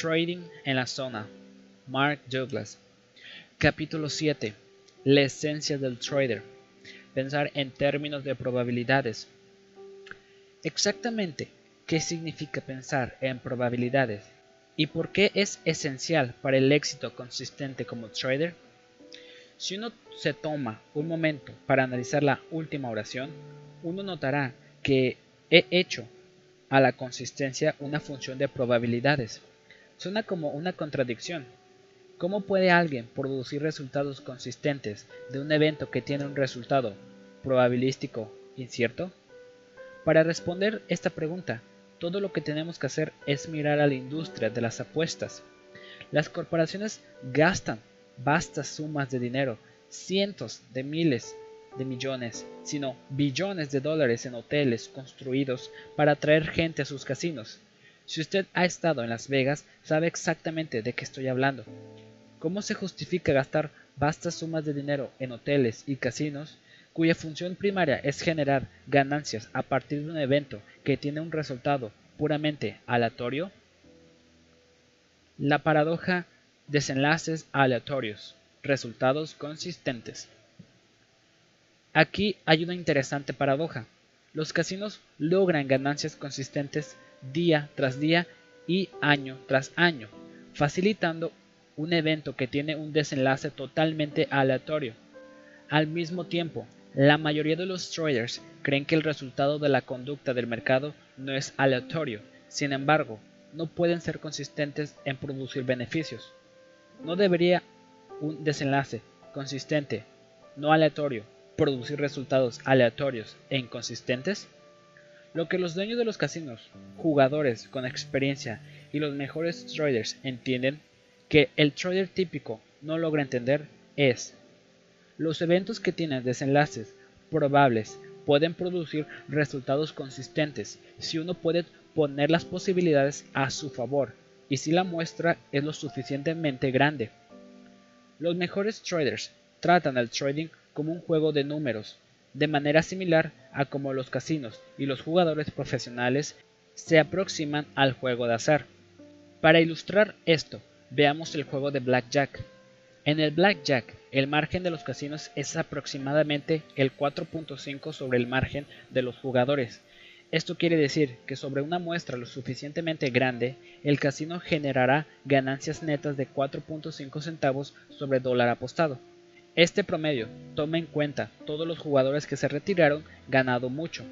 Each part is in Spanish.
Trading en la zona. Mark Douglas. Capítulo 7. La esencia del trader. Pensar en términos de probabilidades. Exactamente, ¿qué significa pensar en probabilidades? ¿Y por qué es esencial para el éxito consistente como trader? Si uno se toma un momento para analizar la última oración, uno notará que he hecho a la consistencia una función de probabilidades. Suena como una contradicción. ¿Cómo puede alguien producir resultados consistentes de un evento que tiene un resultado probabilístico incierto? Para responder esta pregunta, todo lo que tenemos que hacer es mirar a la industria de las apuestas. Las corporaciones gastan vastas sumas de dinero, cientos de miles de millones, sino billones de dólares en hoteles construidos para atraer gente a sus casinos. Si usted ha estado en Las Vegas, sabe exactamente de qué estoy hablando. ¿Cómo se justifica gastar vastas sumas de dinero en hoteles y casinos cuya función primaria es generar ganancias a partir de un evento que tiene un resultado puramente aleatorio? La paradoja desenlaces aleatorios, resultados consistentes. Aquí hay una interesante paradoja. Los casinos logran ganancias consistentes día tras día y año tras año, facilitando un evento que tiene un desenlace totalmente aleatorio. Al mismo tiempo, la mayoría de los traders creen que el resultado de la conducta del mercado no es aleatorio, sin embargo, no pueden ser consistentes en producir beneficios. ¿No debería un desenlace consistente, no aleatorio, producir resultados aleatorios e inconsistentes? Lo que los dueños de los casinos, jugadores con experiencia y los mejores traders entienden que el trader típico no logra entender es los eventos que tienen desenlaces probables pueden producir resultados consistentes si uno puede poner las posibilidades a su favor y si la muestra es lo suficientemente grande. Los mejores traders tratan el trading como un juego de números de manera similar a como los casinos y los jugadores profesionales se aproximan al juego de azar. Para ilustrar esto, veamos el juego de blackjack. En el blackjack, el margen de los casinos es aproximadamente el 4.5 sobre el margen de los jugadores. Esto quiere decir que sobre una muestra lo suficientemente grande, el casino generará ganancias netas de 4.5 centavos sobre dólar apostado. Este promedio toma en cuenta todos los jugadores que se retiraron ganado mucho,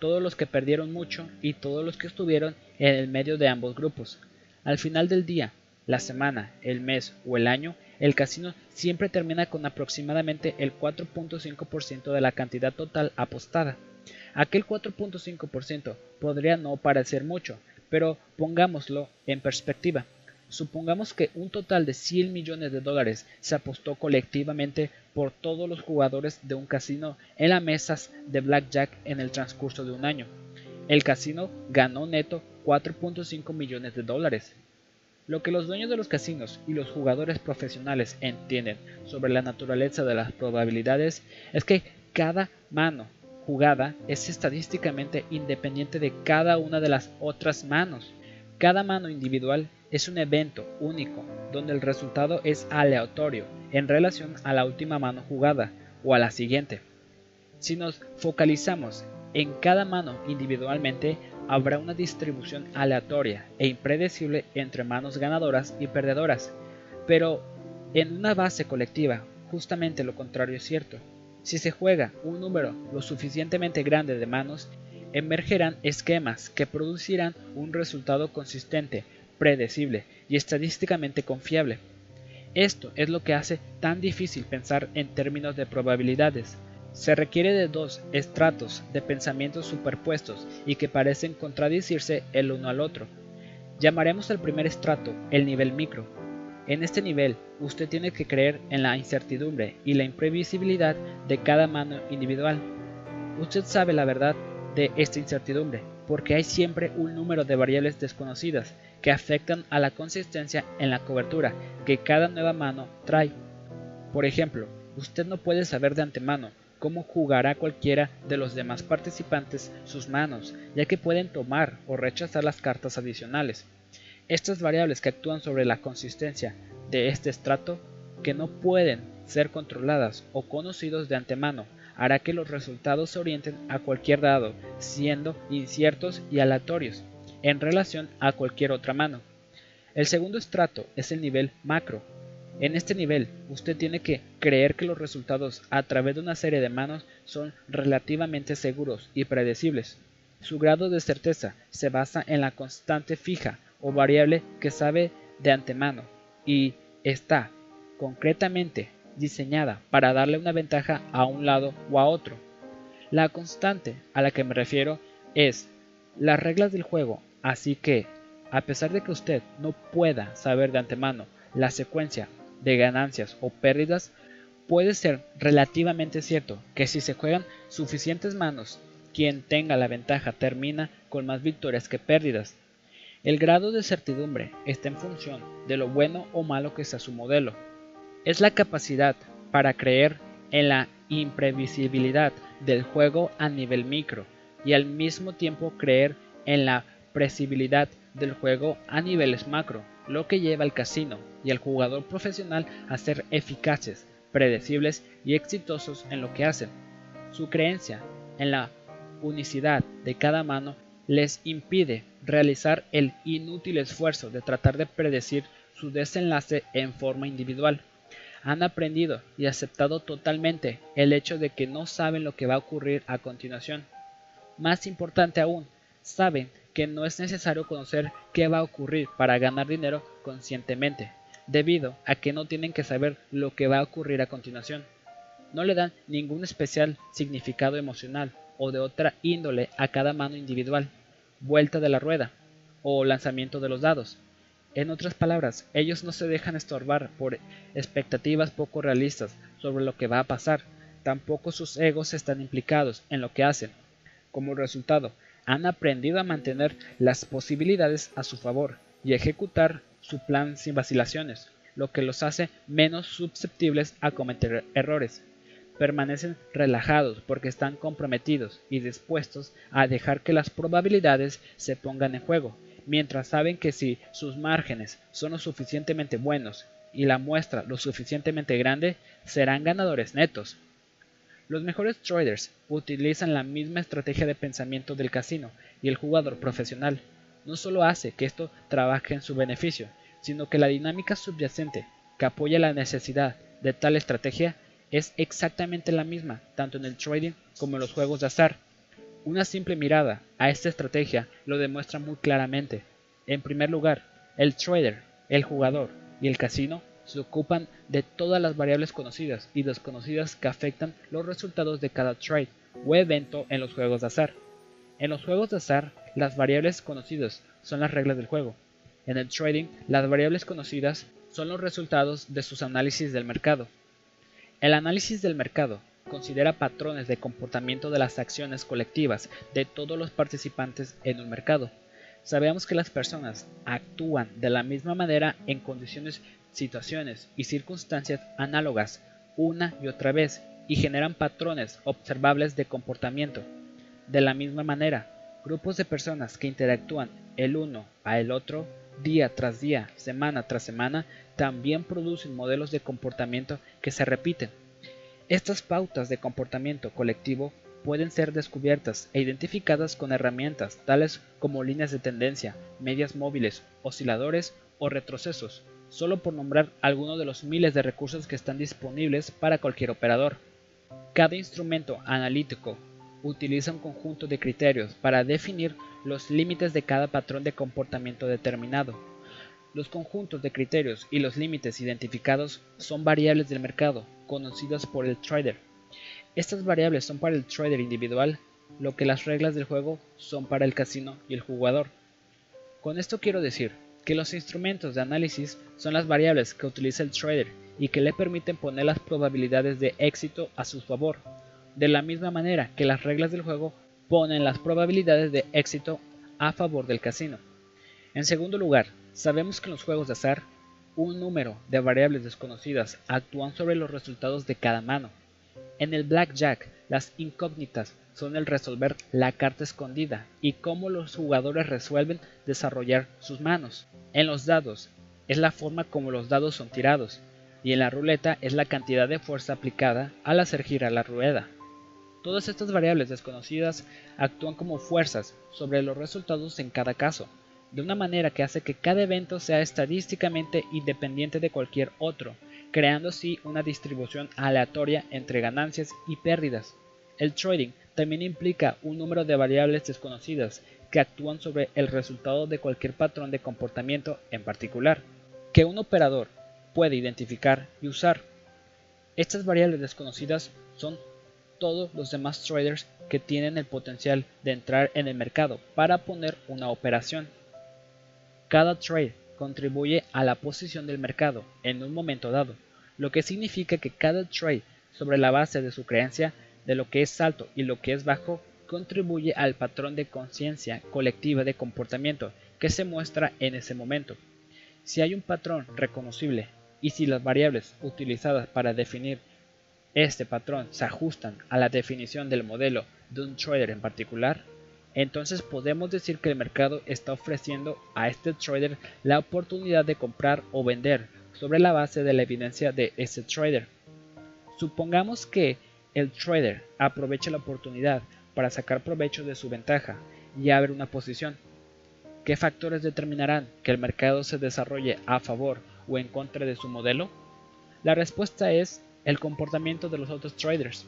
todos los que perdieron mucho y todos los que estuvieron en el medio de ambos grupos. Al final del día, la semana, el mes o el año, el casino siempre termina con aproximadamente el 4.5% de la cantidad total apostada. Aquel 4.5% podría no parecer mucho, pero pongámoslo en perspectiva. Supongamos que un total de 100 millones de dólares se apostó colectivamente por todos los jugadores de un casino en las mesas de blackjack en el transcurso de un año. El casino ganó neto 4.5 millones de dólares. Lo que los dueños de los casinos y los jugadores profesionales entienden sobre la naturaleza de las probabilidades es que cada mano jugada es estadísticamente independiente de cada una de las otras manos. Cada mano individual es un evento único donde el resultado es aleatorio en relación a la última mano jugada o a la siguiente. Si nos focalizamos en cada mano individualmente, habrá una distribución aleatoria e impredecible entre manos ganadoras y perdedoras. Pero en una base colectiva, justamente lo contrario es cierto. Si se juega un número lo suficientemente grande de manos, emergerán esquemas que producirán un resultado consistente predecible y estadísticamente confiable. Esto es lo que hace tan difícil pensar en términos de probabilidades. Se requiere de dos estratos de pensamientos superpuestos y que parecen contradicirse el uno al otro. Llamaremos al primer estrato el nivel micro. En este nivel, usted tiene que creer en la incertidumbre y la imprevisibilidad de cada mano individual. Usted sabe la verdad de esta incertidumbre, porque hay siempre un número de variables desconocidas que afectan a la consistencia en la cobertura que cada nueva mano trae. Por ejemplo, usted no puede saber de antemano cómo jugará cualquiera de los demás participantes sus manos, ya que pueden tomar o rechazar las cartas adicionales. Estas variables que actúan sobre la consistencia de este estrato, que no pueden ser controladas o conocidos de antemano, hará que los resultados se orienten a cualquier dado, siendo inciertos y aleatorios, en relación a cualquier otra mano. El segundo estrato es el nivel macro. En este nivel, usted tiene que creer que los resultados a través de una serie de manos son relativamente seguros y predecibles. Su grado de certeza se basa en la constante fija o variable que sabe de antemano y está concretamente diseñada para darle una ventaja a un lado o a otro. La constante a la que me refiero es las reglas del juego, así que, a pesar de que usted no pueda saber de antemano la secuencia de ganancias o pérdidas, puede ser relativamente cierto que si se juegan suficientes manos, quien tenga la ventaja termina con más victorias que pérdidas. El grado de certidumbre está en función de lo bueno o malo que sea su modelo. Es la capacidad para creer en la imprevisibilidad del juego a nivel micro y al mismo tiempo creer en la previsibilidad del juego a niveles macro, lo que lleva al casino y al jugador profesional a ser eficaces, predecibles y exitosos en lo que hacen. Su creencia en la unicidad de cada mano les impide realizar el inútil esfuerzo de tratar de predecir su desenlace en forma individual. Han aprendido y aceptado totalmente el hecho de que no saben lo que va a ocurrir a continuación. Más importante aún, saben que no es necesario conocer qué va a ocurrir para ganar dinero conscientemente, debido a que no tienen que saber lo que va a ocurrir a continuación. No le dan ningún especial significado emocional o de otra índole a cada mano individual, vuelta de la rueda o lanzamiento de los dados. En otras palabras, ellos no se dejan estorbar por expectativas poco realistas sobre lo que va a pasar, tampoco sus egos están implicados en lo que hacen. Como resultado, han aprendido a mantener las posibilidades a su favor y ejecutar su plan sin vacilaciones, lo que los hace menos susceptibles a cometer errores permanecen relajados porque están comprometidos y dispuestos a dejar que las probabilidades se pongan en juego, mientras saben que si sus márgenes son lo suficientemente buenos y la muestra lo suficientemente grande, serán ganadores netos. Los mejores traders utilizan la misma estrategia de pensamiento del casino y el jugador profesional. No solo hace que esto trabaje en su beneficio, sino que la dinámica subyacente que apoya la necesidad de tal estrategia es exactamente la misma, tanto en el trading como en los juegos de azar. Una simple mirada a esta estrategia lo demuestra muy claramente. En primer lugar, el trader, el jugador y el casino se ocupan de todas las variables conocidas y desconocidas que afectan los resultados de cada trade o evento en los juegos de azar. En los juegos de azar, las variables conocidas son las reglas del juego. En el trading, las variables conocidas son los resultados de sus análisis del mercado. El análisis del mercado considera patrones de comportamiento de las acciones colectivas de todos los participantes en un mercado. Sabemos que las personas actúan de la misma manera en condiciones, situaciones y circunstancias análogas una y otra vez y generan patrones observables de comportamiento. De la misma manera, grupos de personas que interactúan el uno a el otro día tras día, semana tras semana, también producen modelos de comportamiento que se repiten. Estas pautas de comportamiento colectivo pueden ser descubiertas e identificadas con herramientas tales como líneas de tendencia, medias móviles, osciladores o retrocesos, solo por nombrar algunos de los miles de recursos que están disponibles para cualquier operador. Cada instrumento analítico utiliza un conjunto de criterios para definir los límites de cada patrón de comportamiento determinado. Los conjuntos de criterios y los límites identificados son variables del mercado, conocidas por el trader. Estas variables son para el trader individual, lo que las reglas del juego son para el casino y el jugador. Con esto quiero decir que los instrumentos de análisis son las variables que utiliza el trader y que le permiten poner las probabilidades de éxito a su favor, de la misma manera que las reglas del juego ponen las probabilidades de éxito a favor del casino. En segundo lugar, sabemos que en los juegos de azar, un número de variables desconocidas actúan sobre los resultados de cada mano. En el blackjack, las incógnitas son el resolver la carta escondida y cómo los jugadores resuelven desarrollar sus manos. En los dados es la forma como los dados son tirados y en la ruleta es la cantidad de fuerza aplicada al hacer girar la rueda. Todas estas variables desconocidas actúan como fuerzas sobre los resultados en cada caso, de una manera que hace que cada evento sea estadísticamente independiente de cualquier otro, creando así una distribución aleatoria entre ganancias y pérdidas. El trading también implica un número de variables desconocidas que actúan sobre el resultado de cualquier patrón de comportamiento en particular, que un operador puede identificar y usar. Estas variables desconocidas son todos los demás traders que tienen el potencial de entrar en el mercado para poner una operación. Cada trade contribuye a la posición del mercado en un momento dado, lo que significa que cada trade sobre la base de su creencia de lo que es alto y lo que es bajo contribuye al patrón de conciencia colectiva de comportamiento que se muestra en ese momento. Si hay un patrón reconocible y si las variables utilizadas para definir este patrón se ajustan a la definición del modelo de un trader en particular, entonces podemos decir que el mercado está ofreciendo a este trader la oportunidad de comprar o vender sobre la base de la evidencia de ese trader. Supongamos que el trader aprovecha la oportunidad para sacar provecho de su ventaja y abre una posición. ¿Qué factores determinarán que el mercado se desarrolle a favor o en contra de su modelo? La respuesta es el comportamiento de los otros traders.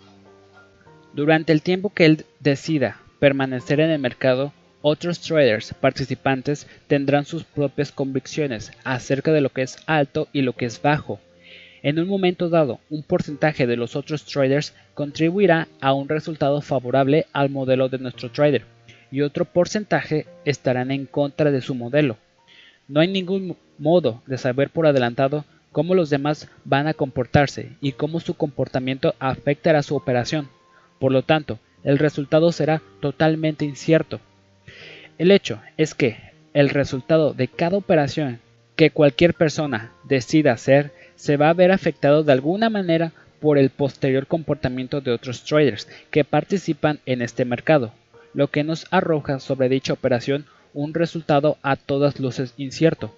Durante el tiempo que él decida permanecer en el mercado, otros traders participantes tendrán sus propias convicciones acerca de lo que es alto y lo que es bajo. En un momento dado, un porcentaje de los otros traders contribuirá a un resultado favorable al modelo de nuestro trader y otro porcentaje estarán en contra de su modelo. No hay ningún modo de saber por adelantado cómo los demás van a comportarse y cómo su comportamiento afectará su operación. Por lo tanto, el resultado será totalmente incierto. El hecho es que el resultado de cada operación que cualquier persona decida hacer se va a ver afectado de alguna manera por el posterior comportamiento de otros traders que participan en este mercado, lo que nos arroja sobre dicha operación un resultado a todas luces incierto.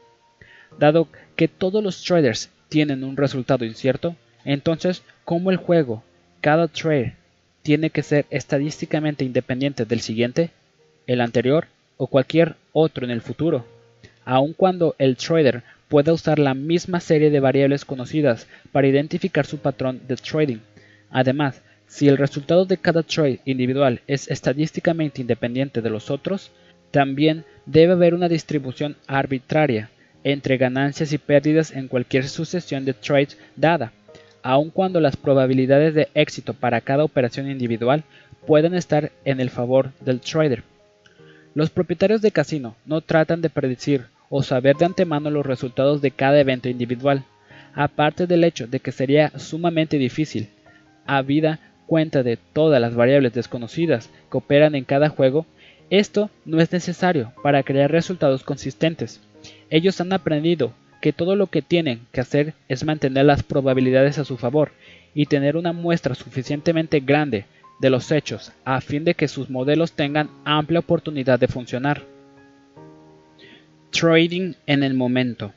Dado que todos los traders tienen un resultado incierto, entonces, como el juego, cada trade tiene que ser estadísticamente independiente del siguiente, el anterior o cualquier otro en el futuro, aun cuando el trader pueda usar la misma serie de variables conocidas para identificar su patrón de trading. Además, si el resultado de cada trade individual es estadísticamente independiente de los otros, también debe haber una distribución arbitraria entre ganancias y pérdidas en cualquier sucesión de trades dada, aun cuando las probabilidades de éxito para cada operación individual puedan estar en el favor del trader. Los propietarios de casino no tratan de predecir o saber de antemano los resultados de cada evento individual, aparte del hecho de que sería sumamente difícil, habida cuenta de todas las variables desconocidas que operan en cada juego, esto no es necesario para crear resultados consistentes. Ellos han aprendido que todo lo que tienen que hacer es mantener las probabilidades a su favor y tener una muestra suficientemente grande de los hechos a fin de que sus modelos tengan amplia oportunidad de funcionar. Trading en el momento.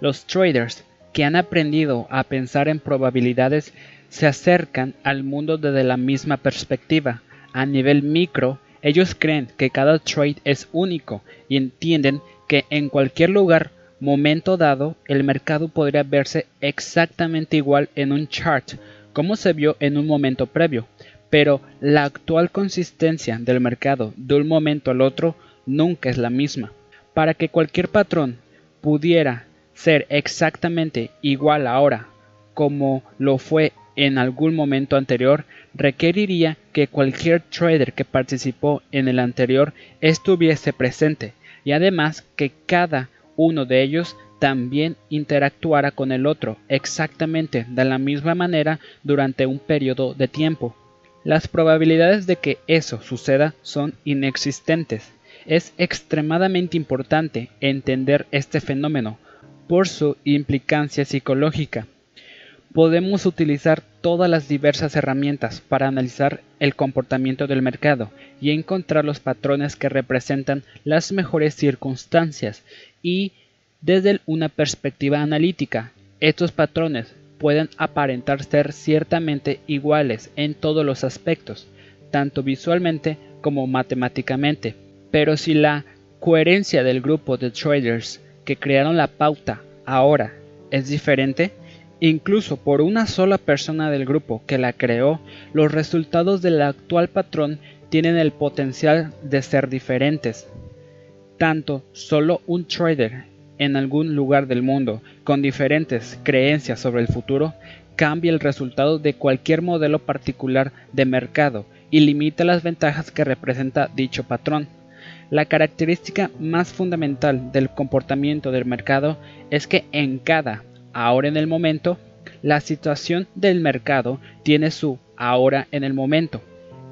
Los traders que han aprendido a pensar en probabilidades se acercan al mundo desde la misma perspectiva. A nivel micro, ellos creen que cada trade es único y entienden que en cualquier lugar, momento dado, el mercado podría verse exactamente igual en un chart como se vio en un momento previo, pero la actual consistencia del mercado de un momento al otro nunca es la misma. Para que cualquier patrón pudiera ser exactamente igual ahora como lo fue en algún momento anterior, requeriría que cualquier trader que participó en el anterior estuviese presente y además que cada uno de ellos también interactuara con el otro exactamente de la misma manera durante un periodo de tiempo. Las probabilidades de que eso suceda son inexistentes. Es extremadamente importante entender este fenómeno por su implicancia psicológica. podemos utilizar todas las diversas herramientas para analizar el comportamiento del mercado y encontrar los patrones que representan las mejores circunstancias y desde una perspectiva analítica, estos patrones pueden aparentar ser ciertamente iguales en todos los aspectos, tanto visualmente como matemáticamente, pero si la coherencia del grupo de traders que crearon la pauta ahora es diferente, incluso por una sola persona del grupo que la creó, los resultados del actual patrón tienen el potencial de ser diferentes. Tanto solo un trader en algún lugar del mundo con diferentes creencias sobre el futuro cambia el resultado de cualquier modelo particular de mercado y limita las ventajas que representa dicho patrón. La característica más fundamental del comportamiento del mercado es que en cada ahora en el momento, la situación del mercado tiene su ahora en el momento,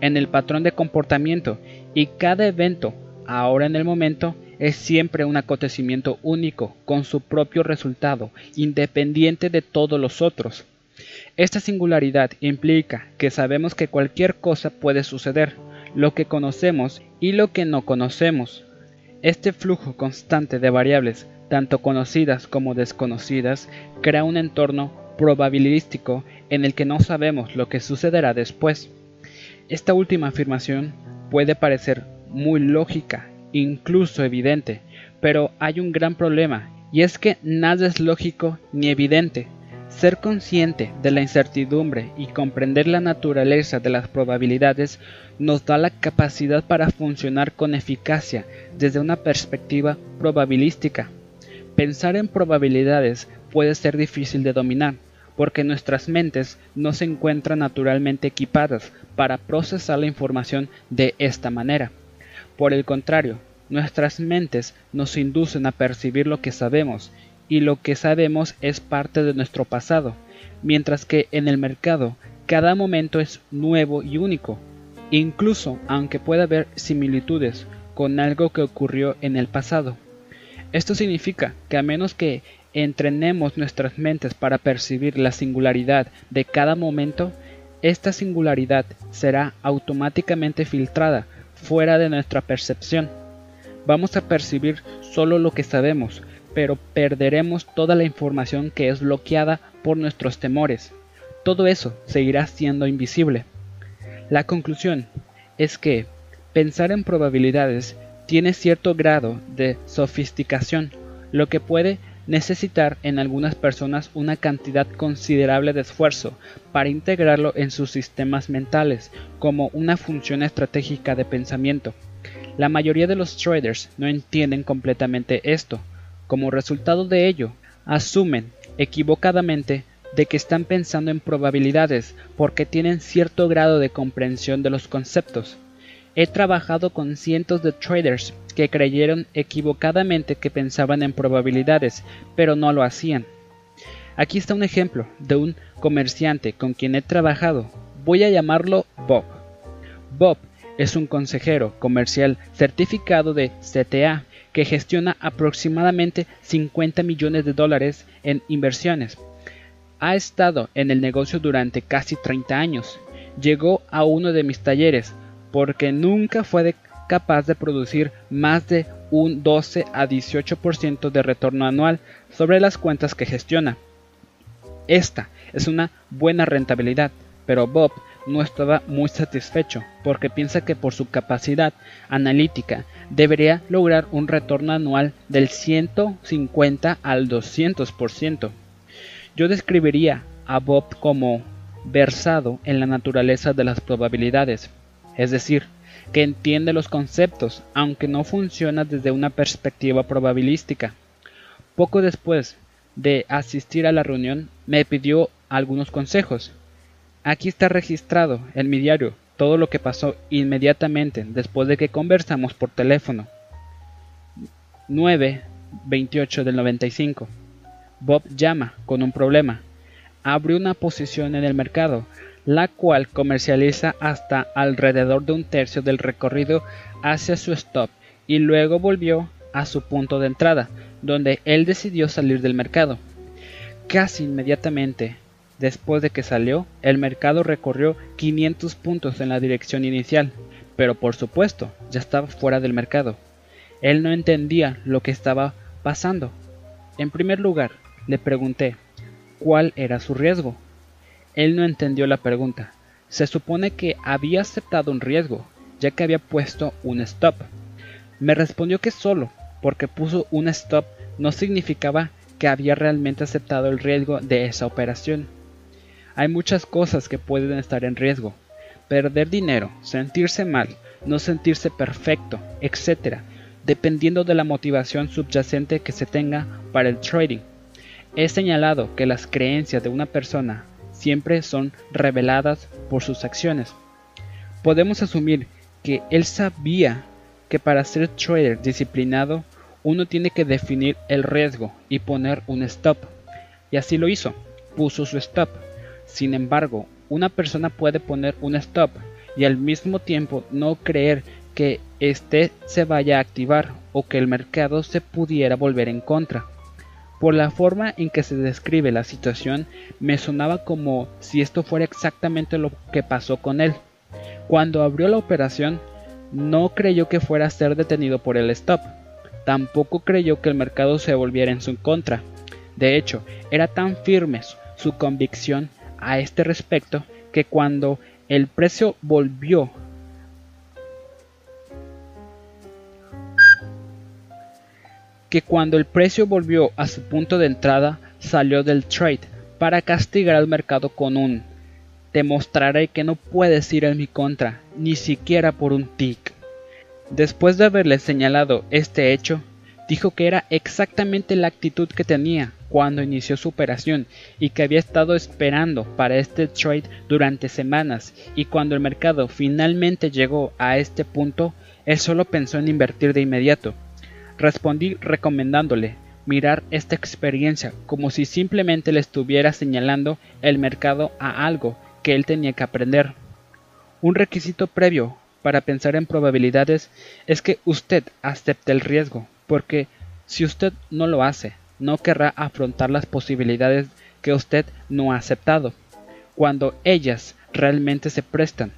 en el patrón de comportamiento y cada evento ahora en el momento es siempre un acontecimiento único con su propio resultado, independiente de todos los otros. Esta singularidad implica que sabemos que cualquier cosa puede suceder, lo que conocemos y lo que no conocemos. Este flujo constante de variables, tanto conocidas como desconocidas, crea un entorno probabilístico en el que no sabemos lo que sucederá después. Esta última afirmación puede parecer muy lógica incluso evidente, pero hay un gran problema, y es que nada es lógico ni evidente. Ser consciente de la incertidumbre y comprender la naturaleza de las probabilidades nos da la capacidad para funcionar con eficacia desde una perspectiva probabilística. Pensar en probabilidades puede ser difícil de dominar, porque nuestras mentes no se encuentran naturalmente equipadas para procesar la información de esta manera. Por el contrario, nuestras mentes nos inducen a percibir lo que sabemos, y lo que sabemos es parte de nuestro pasado, mientras que en el mercado cada momento es nuevo y único, incluso aunque pueda haber similitudes con algo que ocurrió en el pasado. Esto significa que a menos que entrenemos nuestras mentes para percibir la singularidad de cada momento, esta singularidad será automáticamente filtrada fuera de nuestra percepción. Vamos a percibir solo lo que sabemos, pero perderemos toda la información que es bloqueada por nuestros temores. Todo eso seguirá siendo invisible. La conclusión es que pensar en probabilidades tiene cierto grado de sofisticación, lo que puede necesitar en algunas personas una cantidad considerable de esfuerzo para integrarlo en sus sistemas mentales como una función estratégica de pensamiento. La mayoría de los traders no entienden completamente esto. Como resultado de ello, asumen equivocadamente de que están pensando en probabilidades porque tienen cierto grado de comprensión de los conceptos. He trabajado con cientos de traders que creyeron equivocadamente que pensaban en probabilidades, pero no lo hacían. Aquí está un ejemplo de un comerciante con quien he trabajado. Voy a llamarlo Bob. Bob es un consejero comercial certificado de CTA que gestiona aproximadamente 50 millones de dólares en inversiones. Ha estado en el negocio durante casi 30 años. Llegó a uno de mis talleres porque nunca fue capaz de producir más de un 12 a 18% de retorno anual sobre las cuentas que gestiona. Esta es una buena rentabilidad, pero Bob no estaba muy satisfecho porque piensa que por su capacidad analítica debería lograr un retorno anual del 150 al 200%. Yo describiría a Bob como versado en la naturaleza de las probabilidades, es decir, que entiende los conceptos, aunque no funciona desde una perspectiva probabilística. Poco después de asistir a la reunión, me pidió algunos consejos. Aquí está registrado en mi diario todo lo que pasó inmediatamente después de que conversamos por teléfono. 9.28 del 95. Bob llama con un problema. Abre una posición en el mercado la cual comercializa hasta alrededor de un tercio del recorrido hacia su stop y luego volvió a su punto de entrada, donde él decidió salir del mercado. Casi inmediatamente, Después de que salió, el mercado recorrió 500 puntos en la dirección inicial, pero por supuesto ya estaba fuera del mercado. Él no entendía lo que estaba pasando. En primer lugar, le pregunté cuál era su riesgo. Él no entendió la pregunta. Se supone que había aceptado un riesgo, ya que había puesto un stop. Me respondió que solo porque puso un stop no significaba que había realmente aceptado el riesgo de esa operación. Hay muchas cosas que pueden estar en riesgo. Perder dinero, sentirse mal, no sentirse perfecto, etc., dependiendo de la motivación subyacente que se tenga para el trading. He señalado que las creencias de una persona siempre son reveladas por sus acciones. Podemos asumir que él sabía que para ser trader disciplinado uno tiene que definir el riesgo y poner un stop. Y así lo hizo, puso su stop. Sin embargo, una persona puede poner un stop y al mismo tiempo no creer que éste se vaya a activar o que el mercado se pudiera volver en contra. Por la forma en que se describe la situación, me sonaba como si esto fuera exactamente lo que pasó con él. Cuando abrió la operación, no creyó que fuera a ser detenido por el stop. Tampoco creyó que el mercado se volviera en su contra. De hecho, era tan firme su convicción a este respecto que cuando el precio volvió que cuando el precio volvió a su punto de entrada, salió del trade para castigar al mercado con un te mostraré que no puedes ir en mi contra, ni siquiera por un tic. Después de haberle señalado este hecho, dijo que era exactamente la actitud que tenía cuando inició su operación y que había estado esperando para este trade durante semanas y cuando el mercado finalmente llegó a este punto, él solo pensó en invertir de inmediato. Respondí recomendándole mirar esta experiencia como si simplemente le estuviera señalando el mercado a algo que él tenía que aprender. Un requisito previo para pensar en probabilidades es que usted acepte el riesgo, porque si usted no lo hace, no querrá afrontar las posibilidades que usted no ha aceptado, cuando ellas realmente se prestan.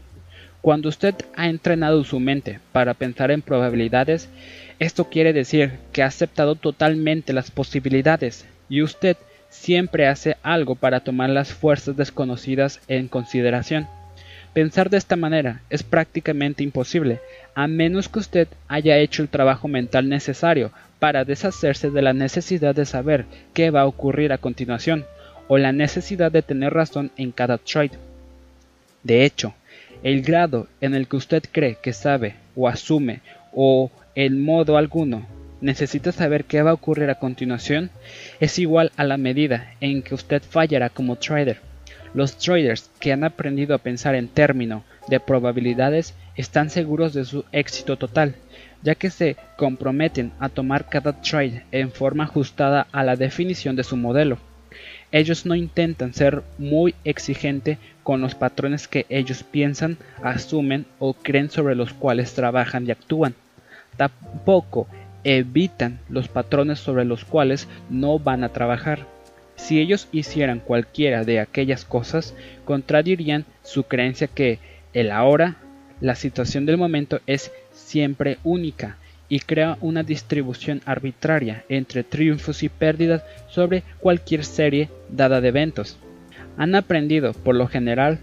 Cuando usted ha entrenado su mente para pensar en probabilidades, esto quiere decir que ha aceptado totalmente las posibilidades y usted siempre hace algo para tomar las fuerzas desconocidas en consideración. Pensar de esta manera es prácticamente imposible, a menos que usted haya hecho el trabajo mental necesario para deshacerse de la necesidad de saber qué va a ocurrir a continuación, o la necesidad de tener razón en cada trade. De hecho, el grado en el que usted cree que sabe o asume o en modo alguno necesita saber qué va a ocurrir a continuación es igual a la medida en que usted fallará como trader. Los traders que han aprendido a pensar en términos de probabilidades están seguros de su éxito total, ya que se comprometen a tomar cada trade en forma ajustada a la definición de su modelo. Ellos no intentan ser muy exigente con los patrones que ellos piensan, asumen o creen sobre los cuales trabajan y actúan. Tampoco evitan los patrones sobre los cuales no van a trabajar. Si ellos hicieran cualquiera de aquellas cosas, contradirían su creencia que el ahora, la situación del momento es siempre única y crea una distribución arbitraria entre triunfos y pérdidas sobre cualquier serie dada de eventos. Han aprendido, por lo general,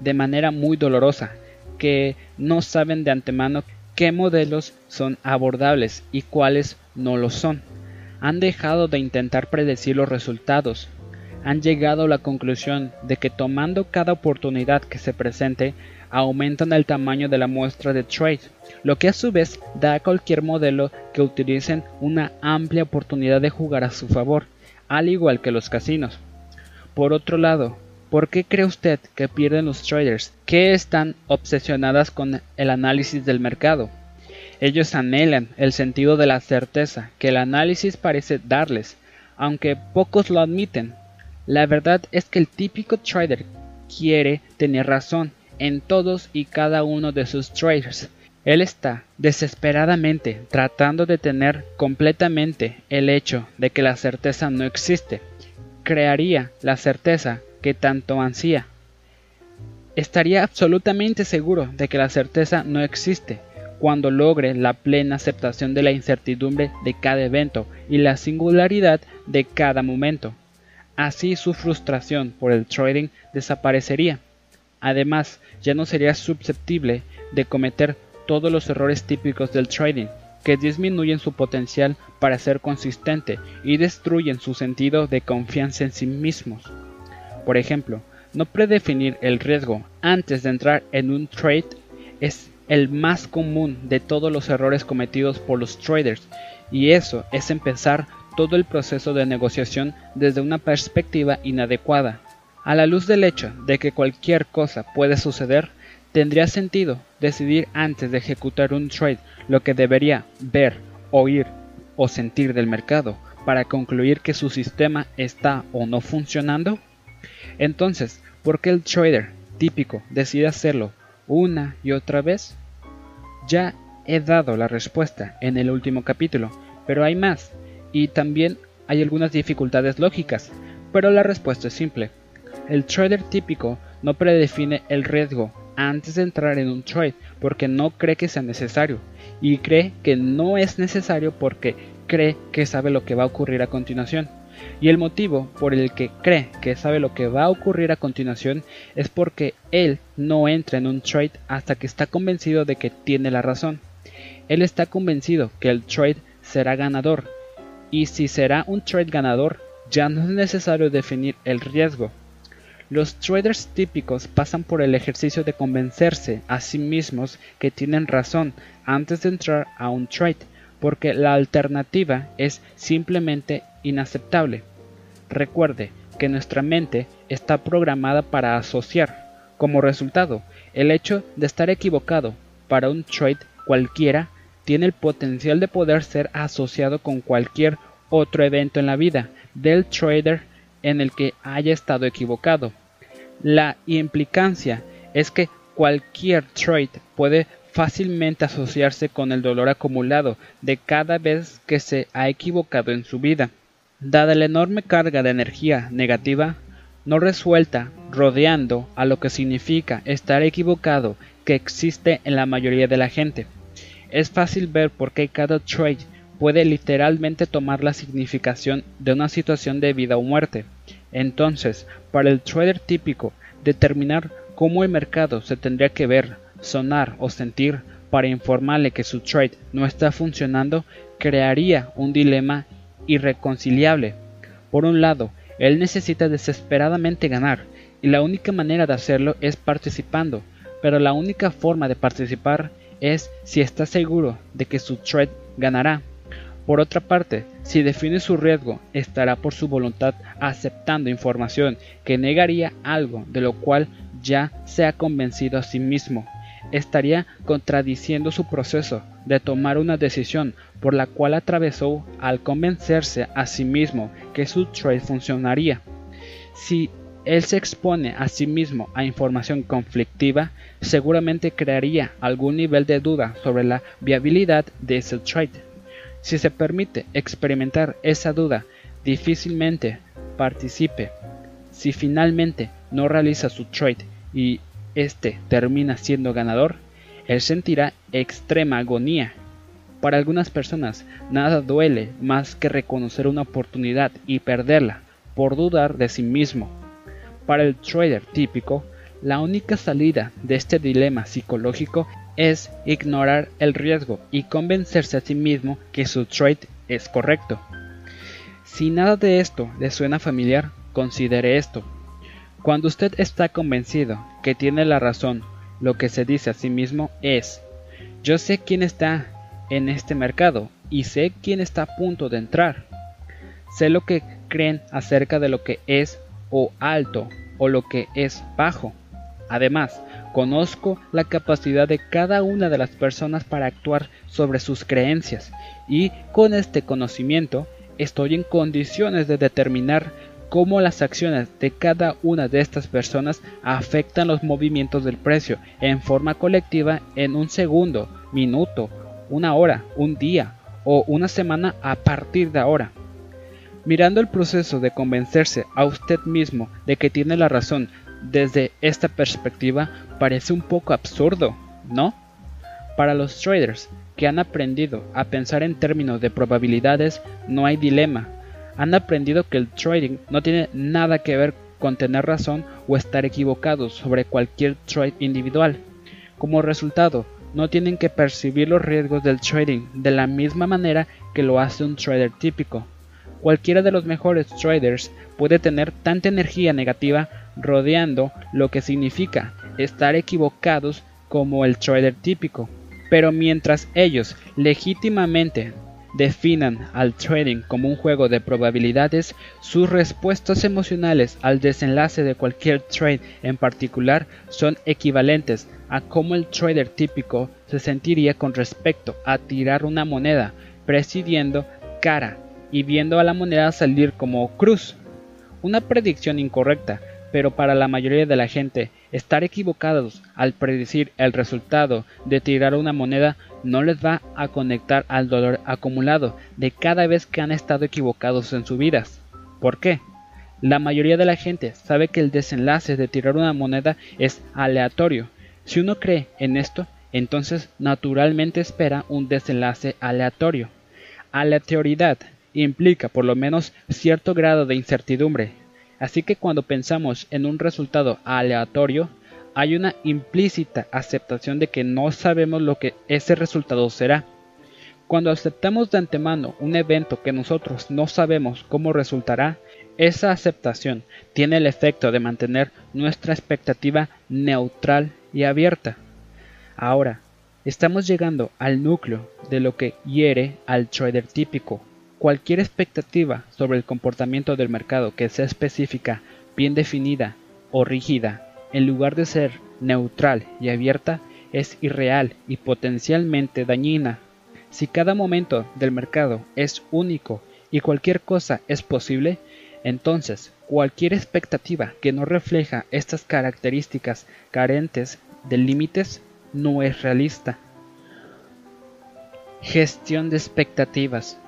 de manera muy dolorosa, que no saben de antemano qué modelos son abordables y cuáles no lo son. Han dejado de intentar predecir los resultados. Han llegado a la conclusión de que tomando cada oportunidad que se presente, aumentan el tamaño de la muestra de trade, lo que a su vez da a cualquier modelo que utilicen una amplia oportunidad de jugar a su favor, al igual que los casinos. Por otro lado, ¿por qué cree usted que pierden los traders que están obsesionadas con el análisis del mercado? Ellos anhelan el sentido de la certeza que el análisis parece darles, aunque pocos lo admiten. La verdad es que el típico trader quiere tener razón en todos y cada uno de sus traders. Él está desesperadamente tratando de tener completamente el hecho de que la certeza no existe. Crearía la certeza que tanto ansía. Estaría absolutamente seguro de que la certeza no existe cuando logre la plena aceptación de la incertidumbre de cada evento y la singularidad de cada momento. Así su frustración por el trading desaparecería. Además, ya no sería susceptible de cometer todos los errores típicos del trading, que disminuyen su potencial para ser consistente y destruyen su sentido de confianza en sí mismos. Por ejemplo, no predefinir el riesgo antes de entrar en un trade es el más común de todos los errores cometidos por los traders, y eso es empezar todo el proceso de negociación desde una perspectiva inadecuada. A la luz del hecho de que cualquier cosa puede suceder, tendría sentido decidir antes de ejecutar un trade lo que debería ver, oír o sentir del mercado para concluir que su sistema está o no funcionando? Entonces, ¿por qué el trader típico decide hacerlo una y otra vez? Ya he dado la respuesta en el último capítulo, pero hay más, y también hay algunas dificultades lógicas, pero la respuesta es simple. El trader típico no predefine el riesgo antes de entrar en un trade porque no cree que sea necesario y cree que no es necesario porque cree que sabe lo que va a ocurrir a continuación. Y el motivo por el que cree que sabe lo que va a ocurrir a continuación es porque él no entra en un trade hasta que está convencido de que tiene la razón. Él está convencido que el trade será ganador. Y si será un trade ganador, ya no es necesario definir el riesgo. Los traders típicos pasan por el ejercicio de convencerse a sí mismos que tienen razón antes de entrar a un trade, porque la alternativa es simplemente inaceptable. Recuerde que nuestra mente está programada para asociar. Como resultado, el hecho de estar equivocado para un trade cualquiera tiene el potencial de poder ser asociado con cualquier otro evento en la vida del trader en el que haya estado equivocado. La implicancia es que cualquier trade puede fácilmente asociarse con el dolor acumulado de cada vez que se ha equivocado en su vida. Dada la enorme carga de energía negativa no resuelta rodeando a lo que significa estar equivocado que existe en la mayoría de la gente, es fácil ver por qué cada trade puede literalmente tomar la significación de una situación de vida o muerte. Entonces, para el trader típico, determinar cómo el mercado se tendría que ver, sonar o sentir para informarle que su trade no está funcionando crearía un dilema irreconciliable. Por un lado, él necesita desesperadamente ganar, y la única manera de hacerlo es participando, pero la única forma de participar es si está seguro de que su trade ganará. Por otra parte, si define su riesgo, estará por su voluntad aceptando información que negaría algo de lo cual ya se ha convencido a sí mismo. Estaría contradiciendo su proceso de tomar una decisión por la cual atravesó al convencerse a sí mismo que su trade funcionaría. Si él se expone a sí mismo a información conflictiva, seguramente crearía algún nivel de duda sobre la viabilidad de ese trade. Si se permite experimentar esa duda, difícilmente participe. Si finalmente no realiza su trade y éste termina siendo ganador, él sentirá extrema agonía. Para algunas personas, nada duele más que reconocer una oportunidad y perderla por dudar de sí mismo. Para el trader típico, la única salida de este dilema psicológico es ignorar el riesgo y convencerse a sí mismo que su trade es correcto. Si nada de esto le suena familiar, considere esto. Cuando usted está convencido que tiene la razón, lo que se dice a sí mismo es, yo sé quién está en este mercado y sé quién está a punto de entrar. Sé lo que creen acerca de lo que es o alto o lo que es bajo. Además, Conozco la capacidad de cada una de las personas para actuar sobre sus creencias y con este conocimiento estoy en condiciones de determinar cómo las acciones de cada una de estas personas afectan los movimientos del precio en forma colectiva en un segundo, minuto, una hora, un día o una semana a partir de ahora. Mirando el proceso de convencerse a usted mismo de que tiene la razón desde esta perspectiva parece un poco absurdo, ¿no? Para los traders que han aprendido a pensar en términos de probabilidades, no hay dilema. Han aprendido que el trading no tiene nada que ver con tener razón o estar equivocados sobre cualquier trade individual. Como resultado, no tienen que percibir los riesgos del trading de la misma manera que lo hace un trader típico. Cualquiera de los mejores traders puede tener tanta energía negativa rodeando lo que significa estar equivocados como el trader típico. Pero mientras ellos legítimamente definan al trading como un juego de probabilidades, sus respuestas emocionales al desenlace de cualquier trade en particular son equivalentes a cómo el trader típico se sentiría con respecto a tirar una moneda, presidiendo cara y viendo a la moneda salir como cruz. Una predicción incorrecta, pero para la mayoría de la gente, estar equivocados al predecir el resultado de tirar una moneda no les va a conectar al dolor acumulado de cada vez que han estado equivocados en sus vidas. ¿Por qué? La mayoría de la gente sabe que el desenlace de tirar una moneda es aleatorio. Si uno cree en esto, entonces naturalmente espera un desenlace aleatorio. Aleatoriedad implica por lo menos cierto grado de incertidumbre. Así que cuando pensamos en un resultado aleatorio, hay una implícita aceptación de que no sabemos lo que ese resultado será. Cuando aceptamos de antemano un evento que nosotros no sabemos cómo resultará, esa aceptación tiene el efecto de mantener nuestra expectativa neutral y abierta. Ahora, estamos llegando al núcleo de lo que hiere al trader típico Cualquier expectativa sobre el comportamiento del mercado que sea específica, bien definida o rígida, en lugar de ser neutral y abierta, es irreal y potencialmente dañina. Si cada momento del mercado es único y cualquier cosa es posible, entonces cualquier expectativa que no refleja estas características carentes de límites no es realista. Gestión de expectativas.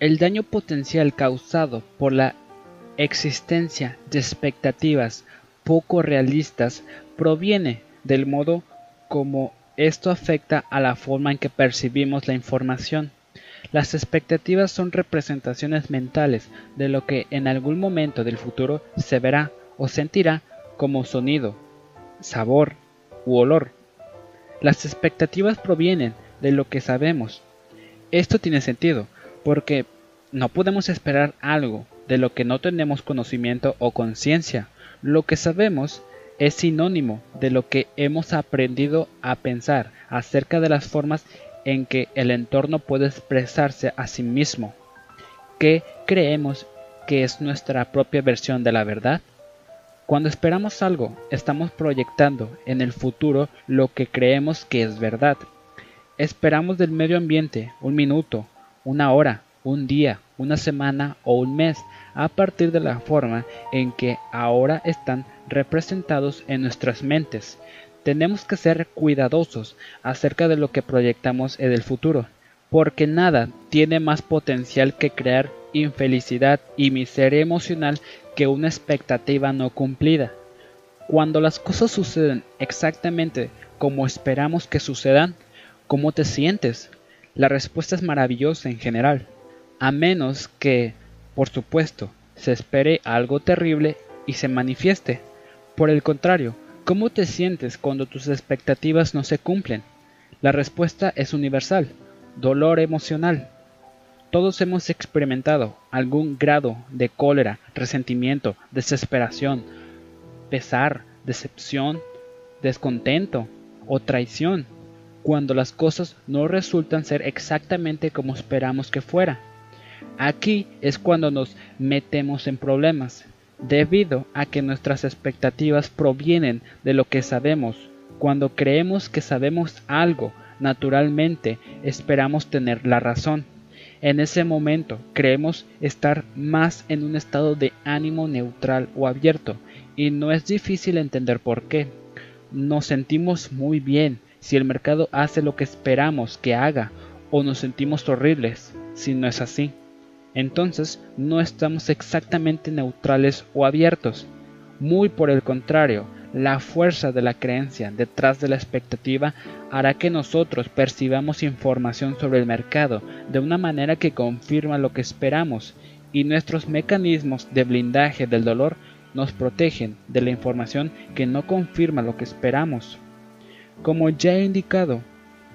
El daño potencial causado por la existencia de expectativas poco realistas proviene del modo como esto afecta a la forma en que percibimos la información. Las expectativas son representaciones mentales de lo que en algún momento del futuro se verá o sentirá como sonido, sabor u olor. Las expectativas provienen de lo que sabemos. Esto tiene sentido, porque no podemos esperar algo de lo que no tenemos conocimiento o conciencia. Lo que sabemos es sinónimo de lo que hemos aprendido a pensar acerca de las formas en que el entorno puede expresarse a sí mismo. ¿Qué creemos que es nuestra propia versión de la verdad? Cuando esperamos algo, estamos proyectando en el futuro lo que creemos que es verdad. Esperamos del medio ambiente un minuto, una hora, un día, una semana o un mes a partir de la forma en que ahora están representados en nuestras mentes. Tenemos que ser cuidadosos acerca de lo que proyectamos en el futuro, porque nada tiene más potencial que crear infelicidad y miseria emocional que una expectativa no cumplida. Cuando las cosas suceden exactamente como esperamos que sucedan, ¿cómo te sientes? La respuesta es maravillosa en general a menos que, por supuesto, se espere algo terrible y se manifieste. Por el contrario, ¿cómo te sientes cuando tus expectativas no se cumplen? La respuesta es universal, dolor emocional. Todos hemos experimentado algún grado de cólera, resentimiento, desesperación, pesar, decepción, descontento o traición, cuando las cosas no resultan ser exactamente como esperamos que fuera. Aquí es cuando nos metemos en problemas, debido a que nuestras expectativas provienen de lo que sabemos. Cuando creemos que sabemos algo, naturalmente esperamos tener la razón. En ese momento creemos estar más en un estado de ánimo neutral o abierto, y no es difícil entender por qué. Nos sentimos muy bien si el mercado hace lo que esperamos que haga, o nos sentimos horribles si no es así. entonces no estamos exactamente neutrales o abiertos. Muy por el contrario, la fuerza de la creencia detrás de la expectativa hará que nosotros percibamos información sobre el mercado de una manera que confirma lo que esperamos y nuestros mecanismos de blindaje del dolor nos protegen de la información que no confirma lo que esperamos. Como ya he indicado,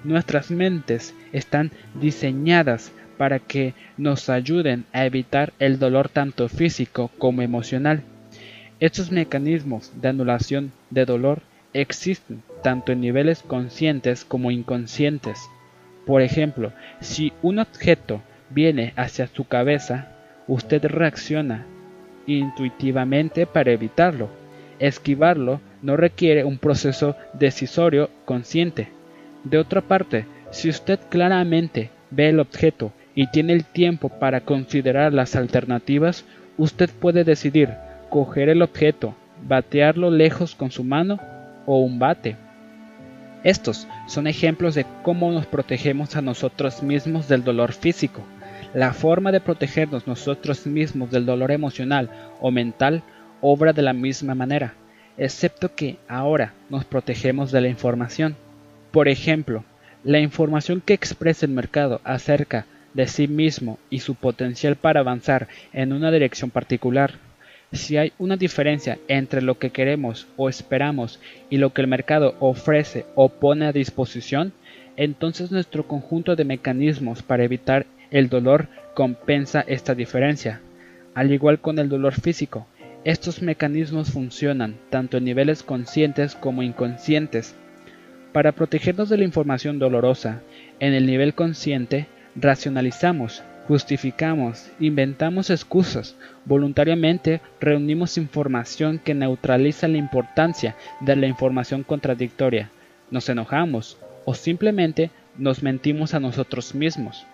nuestras mentes están diseñadas para que nos ayuden a evitar el dolor tanto físico como emocional. Estos mecanismos de anulación de dolor existen tanto en niveles conscientes como inconscientes. Por ejemplo, si un objeto viene hacia su cabeza, usted reacciona intuitivamente para evitarlo. Esquivarlo no requiere un proceso decisorio consciente. De otra parte, si usted claramente ve el objeto y tiene el tiempo para considerar las alternativas, usted puede decidir coger el objeto, batearlo lejos con su mano o un bate. Estos son ejemplos de cómo nos protegemos a nosotros mismos del dolor físico. La forma de protegernos nosotros mismos del dolor emocional o mental obra de la misma manera, excepto que ahora nos protegemos de la información. Por ejemplo, la información que expresa el mercado acerca de sí mismo y su potencial para avanzar en una dirección particular si hay una diferencia entre lo que queremos o esperamos y lo que el mercado ofrece o pone a disposición, entonces nuestro conjunto de mecanismos para evitar el dolor compensa esta diferencia. Al igual con el dolor físico, estos mecanismos funcionan tanto en niveles conscientes como inconscientes. Para protegernos de la información dolorosa, en el nivel consciente, racionalizamos justificamos, inventamos excusas, voluntariamente reunimos información que neutraliza la importancia de la información contradictoria, nos enojamos o simplemente nos mentimos a nosotros mismos.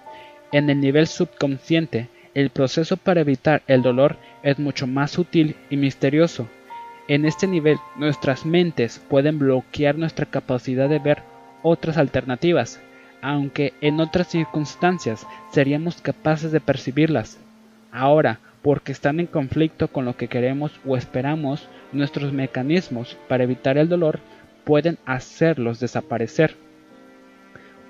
En el nivel subconsciente, el proceso para evitar el dolor es mucho más sutil y misterioso. En este nivel, nuestras mentes pueden bloquear nuestra capacidad de ver otras alternativas, aunque en otras circunstancias seríamos capaces de percibirlas. Ahora, porque están en conflicto con lo que queremos o esperamos, nuestros mecanismos para evitar el dolor pueden hacerlos desaparecer.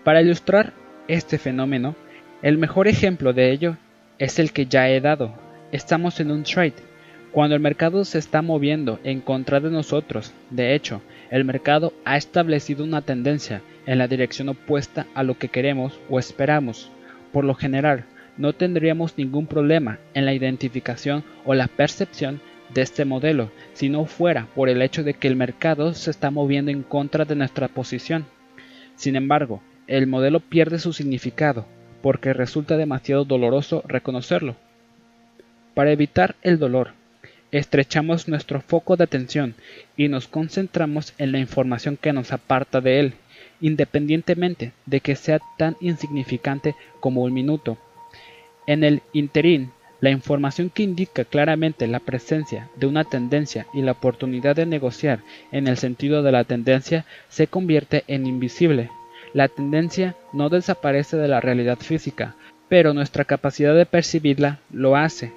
Para ilustrar este fenómeno, el mejor ejemplo de ello es el que ya he dado. Estamos en un trade. Cuando el mercado se está moviendo en contra de nosotros, de hecho, el mercado ha establecido una tendencia en la dirección opuesta a lo que queremos o esperamos. Por lo general, no tendríamos ningún problema en la identificación o la percepción de este modelo si no fuera por el hecho de que el mercado se está moviendo en contra de nuestra posición. Sin embargo, el modelo pierde su significado porque resulta demasiado doloroso reconocerlo. Para evitar el dolor, estrechamos nuestro foco de atención y nos concentramos en la información que nos aparta de él independientemente de que sea tan insignificante como un minuto. En el interín, la información que indica claramente la presencia de una tendencia y la oportunidad de negociar en el sentido de la tendencia se convierte en invisible. La tendencia no desaparece de la realidad física, pero nuestra capacidad de percibirla lo hace.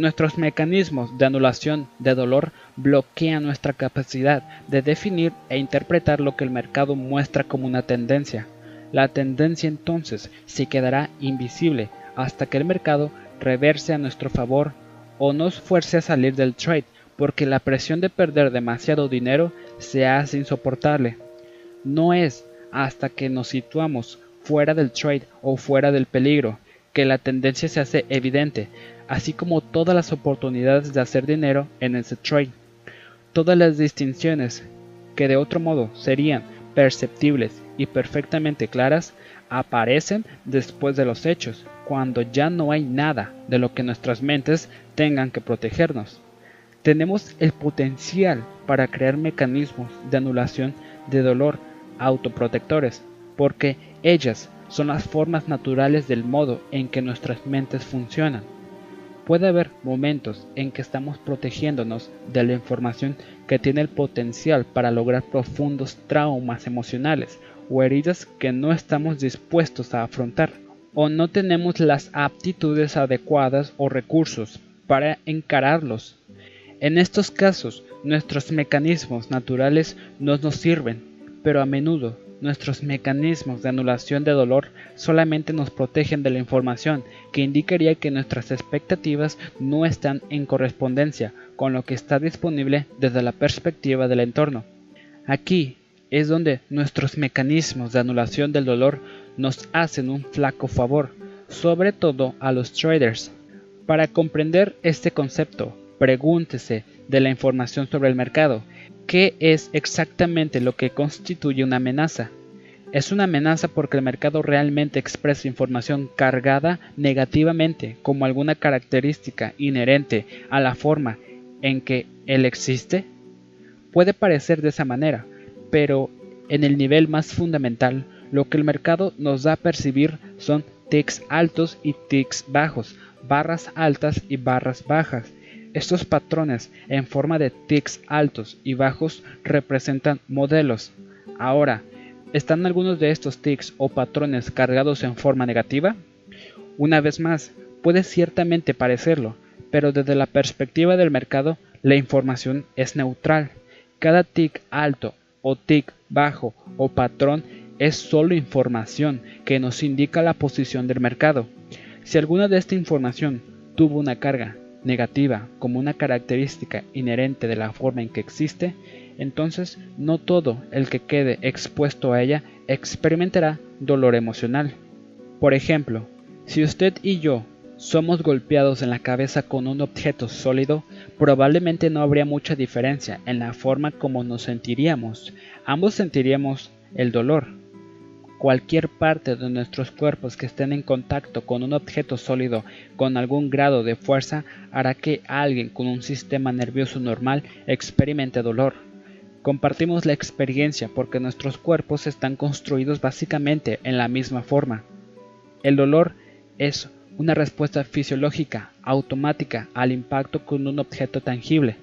Nuestros mecanismos de anulación de dolor bloquean nuestra capacidad de definir e interpretar lo que el mercado muestra como una tendencia. La tendencia entonces se quedará invisible hasta que el mercado reverse a nuestro favor o nos fuerce a salir del trade porque la presión de perder demasiado dinero se hace insoportable. No es hasta que nos situamos fuera del trade o fuera del peligro que la tendencia se hace evidente, así como todas las oportunidades de hacer dinero en ese trade. Todas las distinciones que de otro modo serían perceptibles y perfectamente claras aparecen después de los hechos, cuando ya no hay nada de lo que nuestras mentes tengan que protegernos. Tenemos el potencial para crear mecanismos de anulación de dolor autoprotectores, porque ellas son las formas naturales del modo en que nuestras mentes funcionan. Puede haber momentos en que estamos protegiéndonos de la información que tiene el potencial para lograr profundos traumas emocionales o heridas que no estamos dispuestos a afrontar. o no tenemos las aptitudes adecuadas o recursos para encararlos. En estos casos, nuestros mecanismos naturales no nos sirven, pero a menudo nuestros mecanismos de anulación de dolor solamente nos protegen de la información que indicaría que nuestras expectativas no están en correspondencia con lo que está disponible desde la perspectiva del entorno. Aquí es donde nuestros mecanismos de anulación del dolor nos hacen un flaco favor, sobre todo a los traders. Para comprender este concepto, pregúntese de la información sobre el mercado. ¿Qué es exactamente lo que constituye una amenaza? Es una amenaza porque el mercado realmente expresa información cargada negativamente como alguna característica inherente a la forma en que él existe. Puede parecer de esa manera, pero en el nivel más fundamental, lo que el mercado nos da a percibir son ticks altos y ticks bajos, barras altas y barras bajas. Estos patrones en forma de ticks altos y bajos representan modelos. Ahora, ¿están algunos de estos ticks o patrones cargados en forma negativa? Una vez más, puede ciertamente parecerlo, pero desde la perspectiva del mercado, la información es neutral. Cada tick alto o tick bajo o patrón es solo información que nos indica la posición del mercado. Si alguna de esta información tuvo una carga negativa como una característica inherente de la forma en que existe, entonces no todo el que quede expuesto a ella experimentará dolor emocional. Por ejemplo, si usted y yo somos golpeados en la cabeza con un objeto sólido, probablemente no habría mucha diferencia en la forma como nos sentiríamos. Ambos sentiríamos el dolor. Cualquier parte de nuestros cuerpos que estén en contacto con un objeto sólido con algún grado de fuerza hará que alguien con un sistema nervioso normal experimente dolor. Compartimos la experiencia porque nuestros cuerpos están construidos básicamente en la misma forma. El dolor es una respuesta fisiológica automática al impacto con un objeto tangible.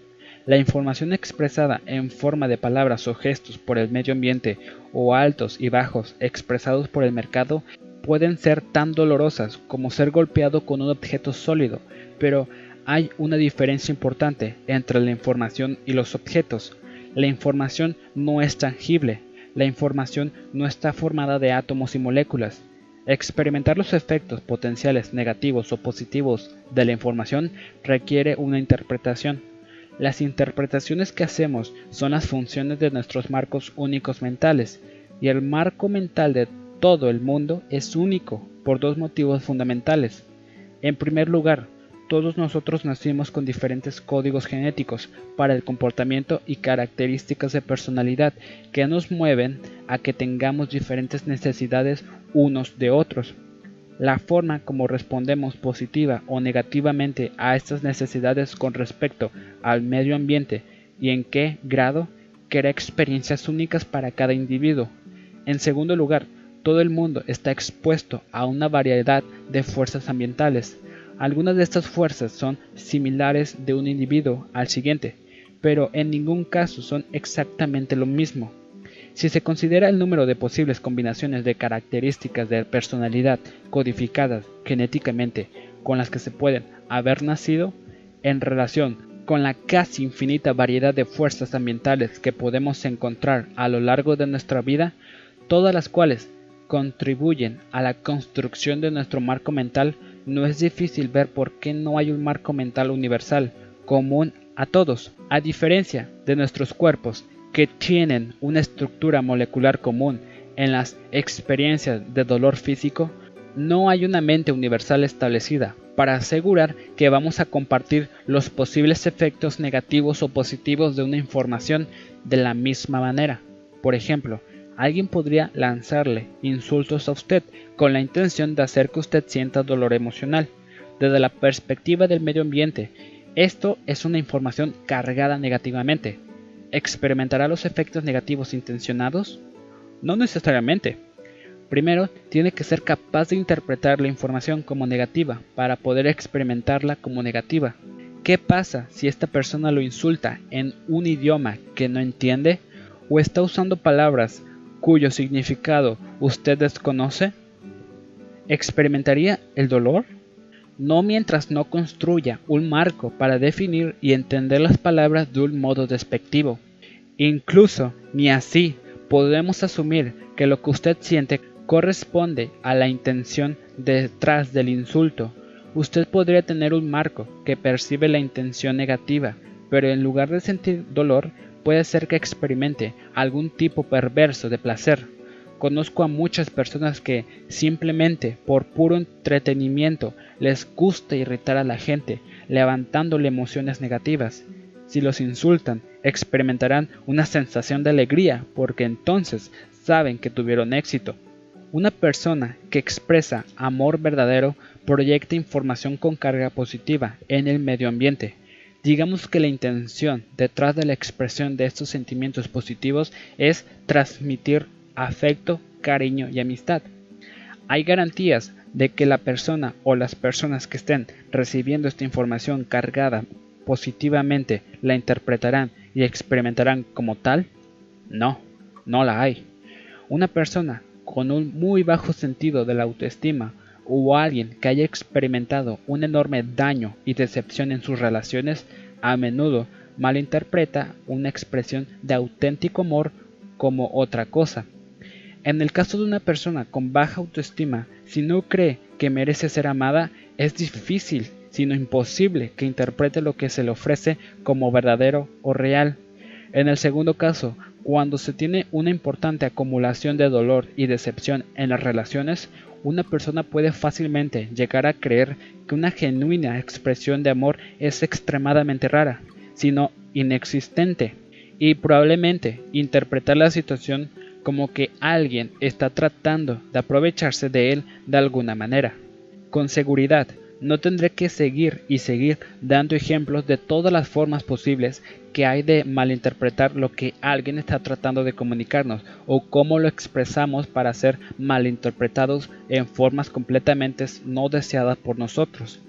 La información expresada en forma de palabras o gestos por el medio ambiente o altos y bajos expresados por el mercado pueden ser tan dolorosas como ser golpeado con un objeto sólido, pero hay una diferencia importante entre la información y los objetos. La información no es tangible, la información no está formada de átomos y moléculas, Experimentar los efectos potenciales negativos o positivos de la información requiere una interpretación. Las interpretaciones que hacemos son las funciones de nuestros marcos únicos mentales, y el marco mental de todo el mundo es único por dos motivos fundamentales. En primer lugar, todos nosotros nacimos con diferentes códigos genéticos para el comportamiento y características de personalidad que nos mueven a que tengamos diferentes necesidades unos de otros. La forma como respondemos positiva o negativamente a estas necesidades con respecto al medio ambiente y en qué grado crea experiencias únicas para cada individuo. En segundo lugar, todo el mundo está expuesto a una variedad de fuerzas ambientales. Algunas de estas fuerzas son similares de un individuo al siguiente, pero en ningún caso son exactamente lo mismo. Si se considera el número de posibles combinaciones de características de personalidad codificadas genéticamente con las que se pueden haber nacido, en relación con la casi infinita variedad de fuerzas ambientales que podemos encontrar a lo largo de nuestra vida, todas las cuales contribuyen a la construcción de nuestro marco mental, no es difícil ver por qué no hay un marco mental universal, común a todos, a diferencia de nuestros cuerpos, que tienen una estructura molecular común en las experiencias de dolor físico, no hay una mente universal establecida para asegurar que vamos a compartir los posibles efectos negativos o positivos de una información de la misma manera. Por ejemplo, alguien podría lanzarle insultos a usted con la intención de hacer que usted sienta dolor emocional. Desde la perspectiva del medio ambiente, esto es una información cargada negativamente, ¿Experimentará los efectos negativos intencionados? No necesariamente. Primero, tiene que ser capaz de interpretar la información como negativa para poder experimentarla como negativa. ¿Qué pasa si esta persona lo insulta en un idioma que no entiende o está usando palabras cuyo significado usted desconoce? ¿experimentaría el dolor? No mientras no construya un marco para definir y entender las palabras de un modo despectivo. Incluso ni así podemos asumir que lo que usted siente corresponde a la intención detrás del insulto. Usted podría tener un marco que percibe la intención negativa, pero en lugar de sentir dolor, puede ser que experimente algún tipo perverso de placer. Conozco a muchas personas que simplemente por puro entretenimiento les gusta irritar a la gente, levantándole emociones negativas. Si los insultan, experimentarán una sensación de alegría porque entonces saben que tuvieron éxito. Una persona que expresa amor verdadero proyecta información con carga positiva en el medio ambiente. Digamos que la intención detrás de la expresión de estos sentimientos positivos es transmitir afecto, cariño y amistad. Hay garantías de que la persona o las personas que estén recibiendo esta información cargada positivamente la interpretarán y experimentarán como tal? No, no la hay. Una persona con un muy bajo sentido de la autoestima o alguien que haya experimentado un enorme daño y decepción en sus relaciones a menudo malinterpreta una expresión de auténtico amor como otra cosa. En el caso de una persona con baja autoestima, si no cree que merece ser amada, es difícil, sino imposible, que interprete lo que se le ofrece como verdadero o real. En el segundo caso, cuando se tiene una importante acumulación de dolor y decepción en las relaciones, una persona puede fácilmente llegar a creer que una genuina expresión de amor es extremadamente rara, sino inexistente, y probablemente interpretar la situación como que alguien está tratando de aprovecharse de él de alguna manera. Con seguridad, no tendré que seguir y seguir dando ejemplos de todas las formas posibles que hay de malinterpretar lo que alguien está tratando de comunicarnos o cómo lo expresamos para ser malinterpretados en formas completamente no deseadas por nosotros.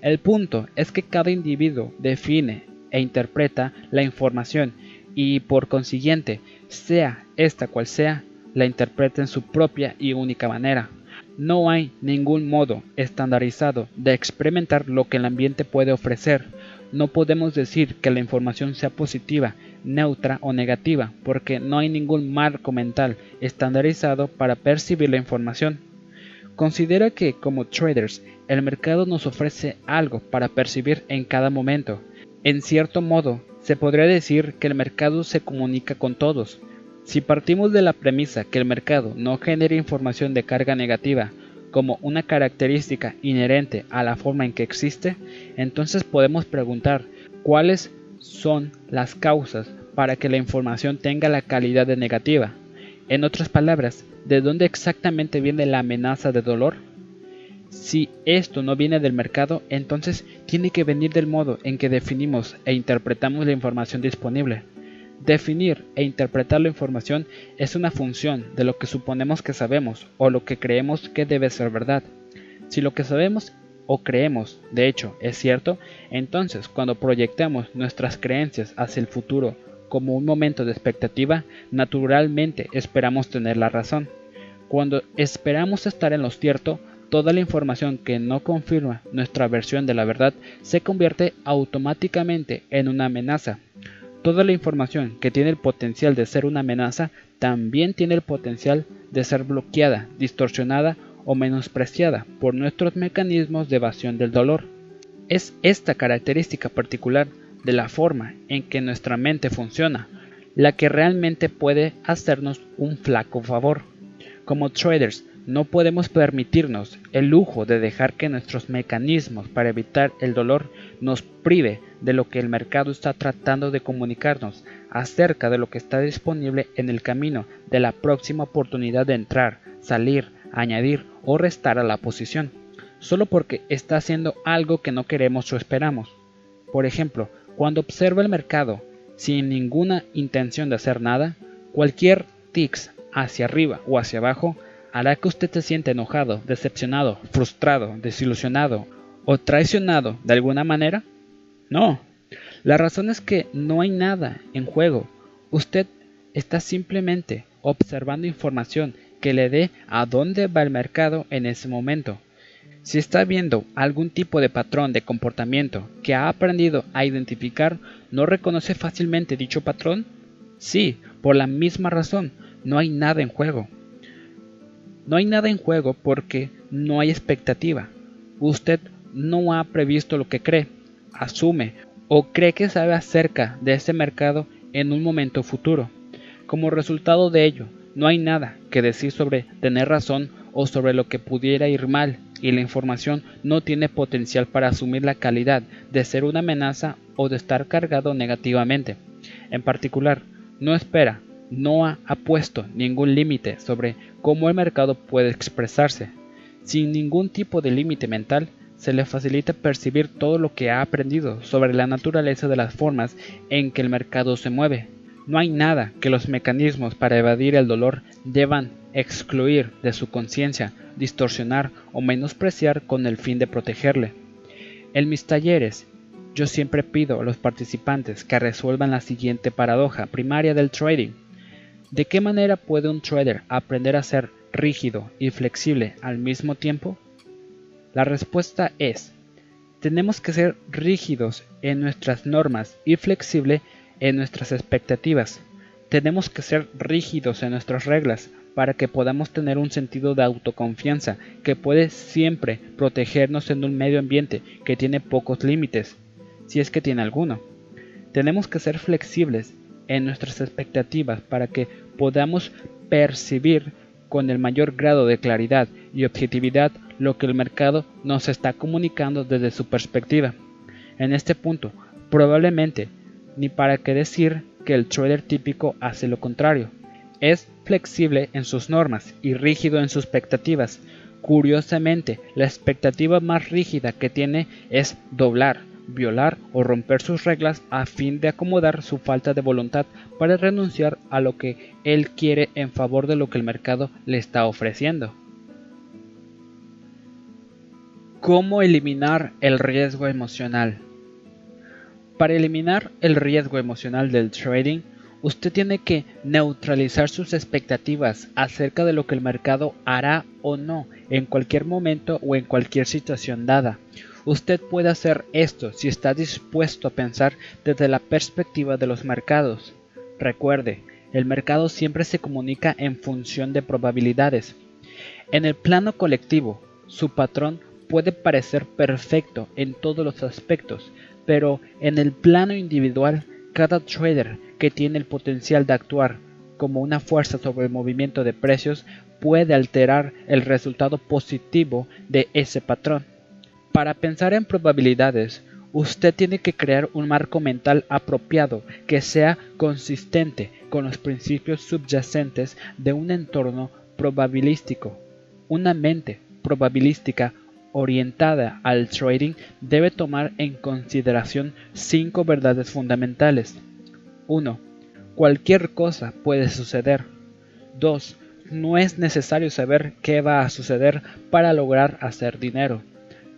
El punto es que cada individuo define e interpreta la información y por consiguiente, sea esta cual sea, la interpreta en su propia y única manera. No hay ningún modo estandarizado de experimentar lo que el ambiente puede ofrecer. No podemos decir que la información sea positiva, neutra o negativa, porque no hay ningún marco mental estandarizado para percibir la información. Considera que, como traders, el mercado nos ofrece algo para percibir en cada momento. En cierto modo, se podría decir que el mercado se comunica con todos, si partimos de la premisa que el mercado no genera información de carga negativa como una característica inherente a la forma en que existe, entonces podemos preguntar cuáles son las causas para que la información tenga la calidad de negativa. En otras palabras, ¿de dónde exactamente viene la amenaza de dolor? Si esto no viene del mercado, entonces tiene que venir del modo en que definimos e interpretamos la información disponible. Definir e interpretar la información es una función de lo que suponemos que sabemos o lo que creemos que debe ser verdad. Si lo que sabemos o creemos, de hecho, es cierto, entonces cuando proyectamos nuestras creencias hacia el futuro como un momento de expectativa, naturalmente esperamos tener la razón. Cuando esperamos estar en lo cierto, toda la información que no confirma nuestra versión de la verdad se convierte automáticamente en una amenaza. Toda la información que tiene el potencial de ser una amenaza también tiene el potencial de ser bloqueada, distorsionada o menospreciada por nuestros mecanismos de evasión del dolor. Es esta característica particular de la forma en que nuestra mente funciona la que realmente puede hacernos un flaco favor. Como traders, no podemos permitirnos el lujo de dejar que nuestros mecanismos para evitar el dolor nos prive de lo que el mercado está tratando de comunicarnos acerca de lo que está disponible en el camino de la próxima oportunidad de entrar, salir, añadir o restar a la posición, solo porque está haciendo algo que no queremos o esperamos. Por ejemplo, cuando observa el mercado sin ninguna intención de hacer nada, cualquier tics hacia arriba o hacia abajo hará que usted se sienta enojado, decepcionado, frustrado, desilusionado o traicionado de alguna manera? No. La razón es que no hay nada en juego. Usted está simplemente observando información que le dé a dónde va el mercado en ese momento. Si está viendo algún tipo de patrón de comportamiento que ha aprendido a identificar, ¿no reconoce fácilmente dicho patrón? Sí, por la misma razón, no hay nada en juego. No hay nada en juego porque no hay expectativa. Usted no ha previsto lo que cree, asume o cree que sabe acerca de ese mercado en un momento futuro. Como resultado de ello, no hay nada que decir sobre tener razón o sobre lo que pudiera ir mal y la información no tiene potencial para asumir la calidad de ser una amenaza o de estar cargado negativamente. En particular, no espera, no ha, puesto ningún límite sobre cómo el mercado puede expresarse. Sin ningún tipo de límite mental, se le facilita percibir todo lo que ha aprendido sobre la naturaleza de las formas en que el mercado se mueve. No hay nada que los mecanismos para evadir el dolor deban excluir de su conciencia, distorsionar o menospreciar con el fin de protegerle. En mis talleres, yo siempre pido a los participantes que resuelvan la siguiente paradoja primaria del trading. ¿De qué manera puede un trader aprender a ser rígido y flexible al mismo tiempo? La respuesta es, tenemos que ser rígidos en nuestras normas y flexible en nuestras expectativas. Tenemos que ser rígidos en nuestras reglas para que podamos tener un sentido de autoconfianza que puede siempre protegernos en un medio ambiente que tiene pocos límites, si es que tiene alguno. Tenemos que ser flexibles en nuestras expectativas para que podamos percibir con el mayor grado de claridad y objetividad lo que el mercado nos está comunicando desde su perspectiva. En este punto, probablemente, ni para qué decir que el trader típico hace lo contrario. Es flexible en sus normas y rígido en sus expectativas. Curiosamente, la expectativa más rígida que tiene es doblar, violar o romper sus reglas a fin de acomodar su falta de voluntad para renunciar a lo que él quiere en favor de lo que el mercado le está ofreciendo. ¿Cómo eliminar el riesgo emocional? Para eliminar el riesgo emocional del trading, usted tiene que neutralizar sus expectativas acerca de lo que el mercado hará o no en cualquier momento o en cualquier situación dada. Usted puede hacer esto si está dispuesto a pensar desde la perspectiva de los mercados. Recuerde, el mercado siempre se comunica en función de probabilidades. En el plano colectivo, su patrón puede parecer perfecto en todos los aspectos, pero en el plano individual, cada trader que tiene el potencial de actuar como una fuerza sobre el movimiento de precios puede alterar el resultado positivo de ese patrón. Para pensar en probabilidades, usted tiene que crear un marco mental apropiado que sea consistente con los principios subyacentes de un entorno probabilístico. Una mente probabilística orientada al trading debe tomar en consideración cinco verdades fundamentales. 1. Cualquier cosa puede suceder. 2. No es necesario saber qué va a suceder para lograr hacer dinero.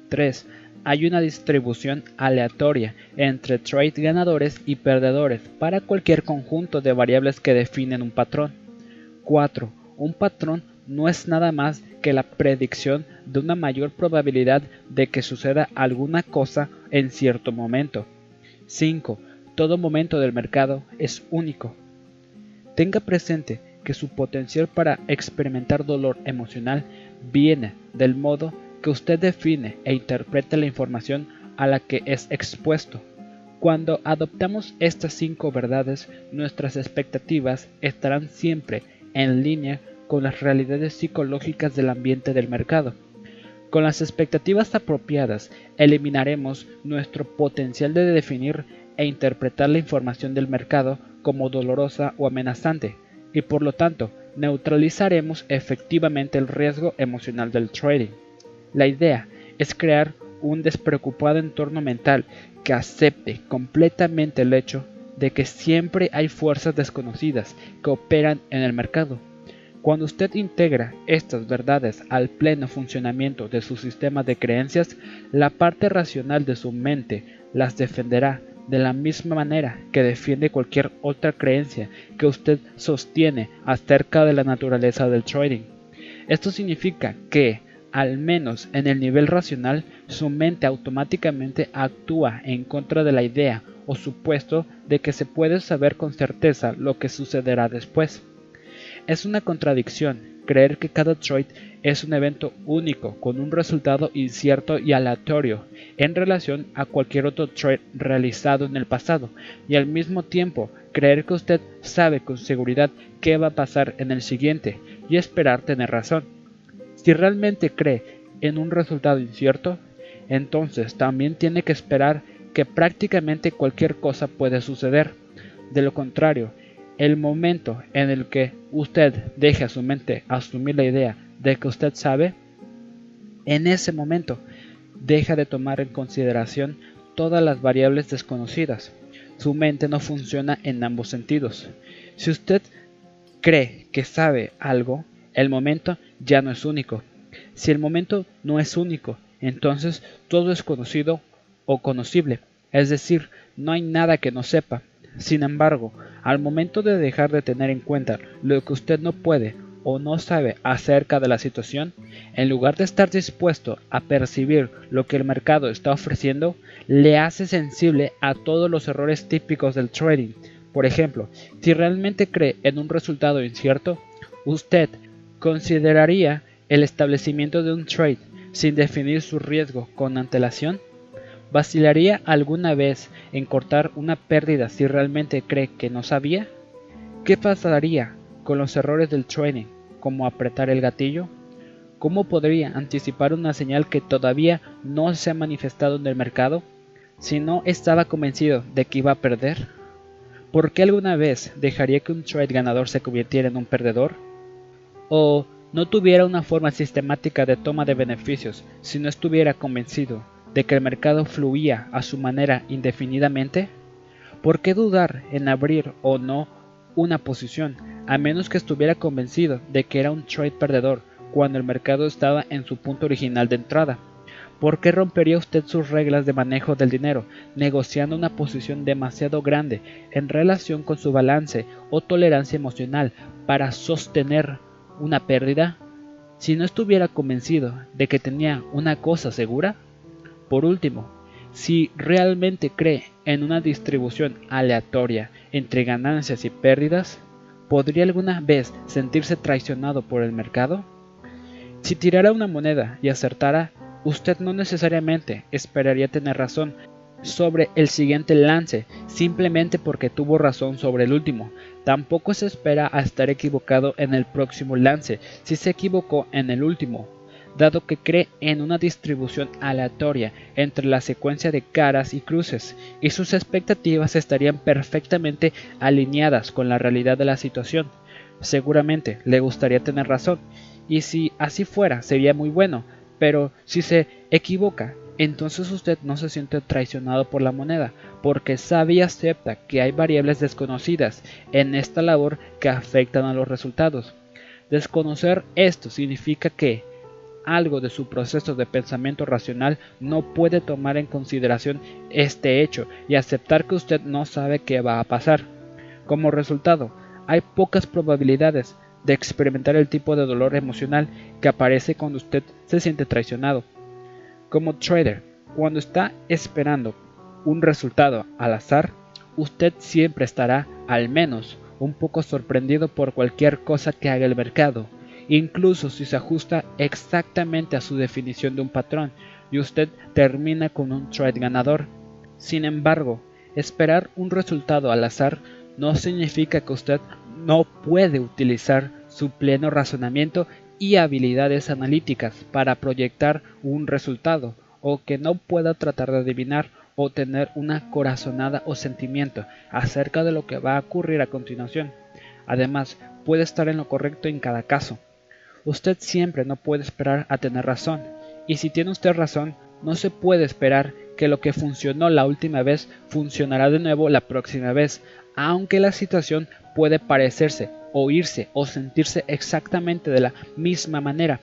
3. Hay una distribución aleatoria entre trade ganadores y perdedores para cualquier conjunto de variables que definen un patrón. 4. Un patrón no es nada más que la predicción de una mayor probabilidad de que suceda alguna cosa en cierto momento. 5. Todo momento del mercado es único. Tenga presente que su potencial para experimentar dolor emocional viene del modo usted define e interpreta la información a la que es expuesto. Cuando adoptamos estas cinco verdades, nuestras expectativas estarán siempre en línea con las realidades psicológicas del ambiente del mercado. Con las expectativas apropiadas, eliminaremos nuestro potencial de definir e interpretar la información del mercado como dolorosa o amenazante, y por lo tanto neutralizaremos efectivamente el riesgo emocional del trading. La idea es crear un despreocupado entorno mental que acepte completamente el hecho de que siempre hay fuerzas desconocidas que operan en el mercado. Cuando usted integra estas verdades al pleno funcionamiento de su sistema de creencias, la parte racional de su mente las defenderá de la misma manera que defiende cualquier otra creencia que usted sostiene acerca de la naturaleza del trading. Esto significa que, al menos en el nivel racional, su mente automáticamente actúa en contra de la idea o supuesto de que se puede saber con certeza lo que sucederá después. Es una contradicción creer que cada trade es un evento único con un resultado incierto y aleatorio en relación a cualquier otro trade realizado en el pasado y al mismo tiempo creer que usted sabe con seguridad qué va a pasar en el siguiente y esperar tener razón. Si realmente cree en un resultado incierto, entonces también tiene que esperar que prácticamente cualquier cosa puede suceder. De lo contrario, el momento en el que usted deje a su mente asumir la idea de que usted sabe, en ese momento deja de tomar en consideración todas las variables desconocidas. Su mente no funciona en ambos sentidos. Si usted cree que sabe algo, el momento ya no es único. Si el momento no es único, entonces todo es conocido o conocible, es decir, no hay nada que no sepa. Sin embargo, al momento de dejar de tener en cuenta lo que usted no puede o no sabe acerca de la situación, en lugar de estar dispuesto a percibir lo que el mercado está ofreciendo, le hace sensible a todos los errores típicos del trading. Por ejemplo, si realmente cree en un resultado incierto, usted consideraría el establecimiento de un trade sin definir su riesgo con antelación. ¿Vacilaría alguna vez en cortar una pérdida si realmente cree que no sabía? ¿Qué pasaría con los errores del trading, como apretar el gatillo? ¿Cómo podría anticipar una señal que todavía no se ha manifestado en el mercado si no estaba convencido de que iba a perder? ¿Por qué alguna vez dejaría que un trade ganador se convirtiera en un perdedor? ¿O no tuviera una forma sistemática de toma de beneficios si no estuviera convencido de que el mercado fluía a su manera indefinidamente? ¿Por qué dudar en abrir o no una posición a menos que estuviera convencido de que era un trade perdedor cuando el mercado estaba en su punto original de entrada. ¿Por qué rompería usted sus reglas de manejo del dinero negociando una posición demasiado grande en relación con su balance o tolerancia emocional para sostener una pérdida? Si no estuviera convencido de que tenía una cosa segura. Por último, si realmente cree en una distribución aleatoria entre ganancias y pérdidas, ¿podría alguna vez sentirse traicionado por el mercado? Si tirara una moneda y acertara, usted no necesariamente esperaría tener razón sobre el siguiente lance simplemente porque tuvo razón sobre el último. Tampoco se espera a estar equivocado en el próximo lance si se equivocó en el último, dado que cree en una distribución aleatoria entre la secuencia de caras y cruces, y sus expectativas estarían perfectamente alineadas con la realidad de la situación. Seguramente le gustaría tener razón, y si así fuera sería muy bueno, pero si se equivoca, entonces usted no se siente traicionado por la moneda, porque sabe y acepta que hay variables desconocidas en esta labor que afectan a los resultados. Desconocer esto significa que algo de su proceso de pensamiento racional no puede tomar en consideración este hecho y aceptar que usted no sabe qué va a pasar. Como resultado, hay pocas probabilidades de experimentar el tipo de dolor emocional que aparece cuando usted se siente traicionado. Como trader, cuando está esperando un resultado al azar, usted siempre estará, al menos, un poco sorprendido por cualquier cosa que haga el mercado, incluso si se ajusta exactamente a su definición de un patrón y usted termina con un trade ganador. Sin embargo, esperar un resultado al azar no significa que usted no puede utilizar su pleno razonamiento y habilidades analíticas para proyectar un resultado, o que no pueda tratar de adivinar o tener una corazonada o sentimiento acerca de lo que va a ocurrir a continuación. Además, puede estar en lo correcto en cada caso. Usted siempre no puede esperar a tener razón, y si tiene usted razón, no se puede esperar que lo que funcionó la última vez funcionará de nuevo la próxima vez, aunque la situación puede parecerse, oírse o sentirse exactamente de la misma manera.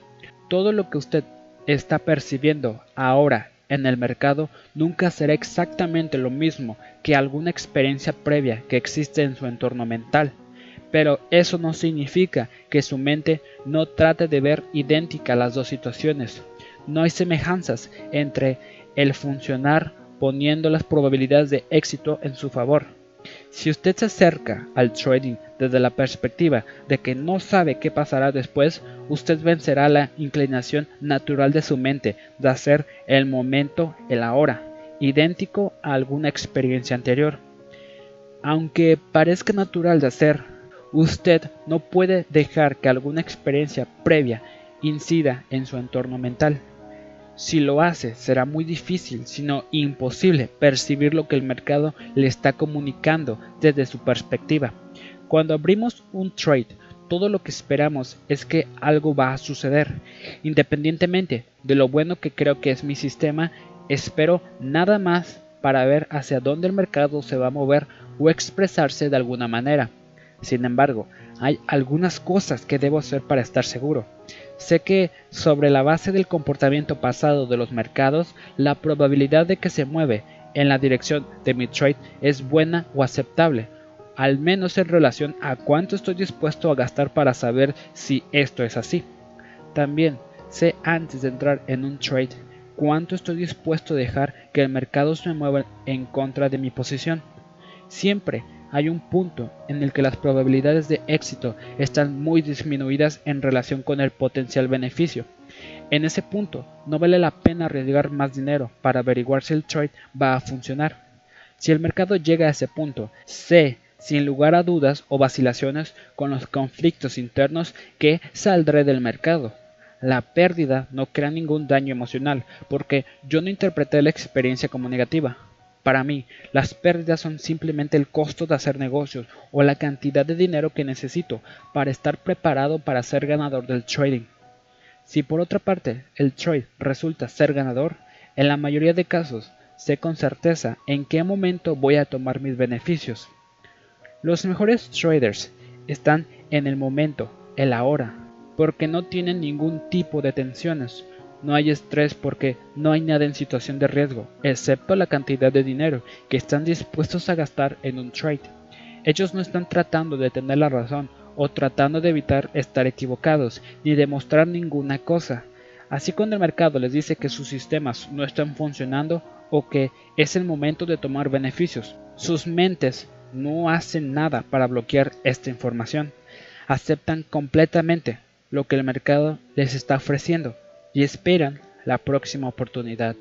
Todo lo que usted está percibiendo ahora en el mercado nunca será exactamente lo mismo que alguna experiencia previa que existe en su entorno mental. Pero eso no significa que su mente no trate de ver idénticas las dos situaciones. No hay semejanzas entre el funcionar poniendo las probabilidades de éxito en su favor. Si usted se acerca al trading desde la perspectiva de que no sabe qué pasará después, usted vencerá la inclinación natural de su mente de hacer el momento el ahora, idéntico a alguna experiencia anterior. Aunque parezca natural de hacer, usted no puede dejar que alguna experiencia previa incida en su entorno mental. Si lo hace, será muy difícil, sino imposible, percibir lo que el mercado le está comunicando desde su perspectiva. Cuando abrimos un trade, todo lo que esperamos es que algo va a suceder. Independientemente de lo bueno que creo que es mi sistema, espero nada más para ver hacia dónde el mercado se va a mover o expresarse de alguna manera. Sin embargo, hay algunas cosas que debo hacer para estar seguro. Sé que sobre la base del comportamiento pasado de los mercados, la probabilidad de que se mueve en la dirección de mi trade es buena o aceptable, al menos en relación a cuánto estoy dispuesto a gastar para saber si esto es así. También sé antes de entrar en un trade cuánto estoy dispuesto a dejar que el mercado se mueva en contra de mi posición. Siempre hay un punto en el que las probabilidades de éxito están muy disminuidas en relación con el potencial beneficio. En ese punto, no vale la pena arriesgar más dinero para averiguar si el trade va a funcionar. Si el mercado llega a ese punto, sé sin lugar a dudas o vacilaciones con los conflictos internos que saldré del mercado. La pérdida no crea ningún daño emocional porque yo no interpreté la experiencia como negativa. Para mí, las pérdidas son simplemente el costo de hacer negocios o la cantidad de dinero que necesito para estar preparado para ser ganador del trading. Si por otra parte el trade resulta ser ganador, en la mayoría de casos sé con certeza en qué momento voy a tomar mis beneficios. Los mejores traders están en el momento, el ahora, porque no tienen ningún tipo de tensiones, no hay estrés porque no hay nada en situación de riesgo, excepto la cantidad de dinero que están dispuestos a gastar en un trade. Ellos no están tratando de tener la razón o tratando de evitar estar equivocados ni demostrar ninguna cosa. Así cuando el mercado les dice que sus sistemas no están funcionando o que es el momento de tomar beneficios, sus mentes no hacen nada para bloquear esta información. Aceptan completamente lo que el mercado les está ofreciendo y esperan la próxima oportunidad.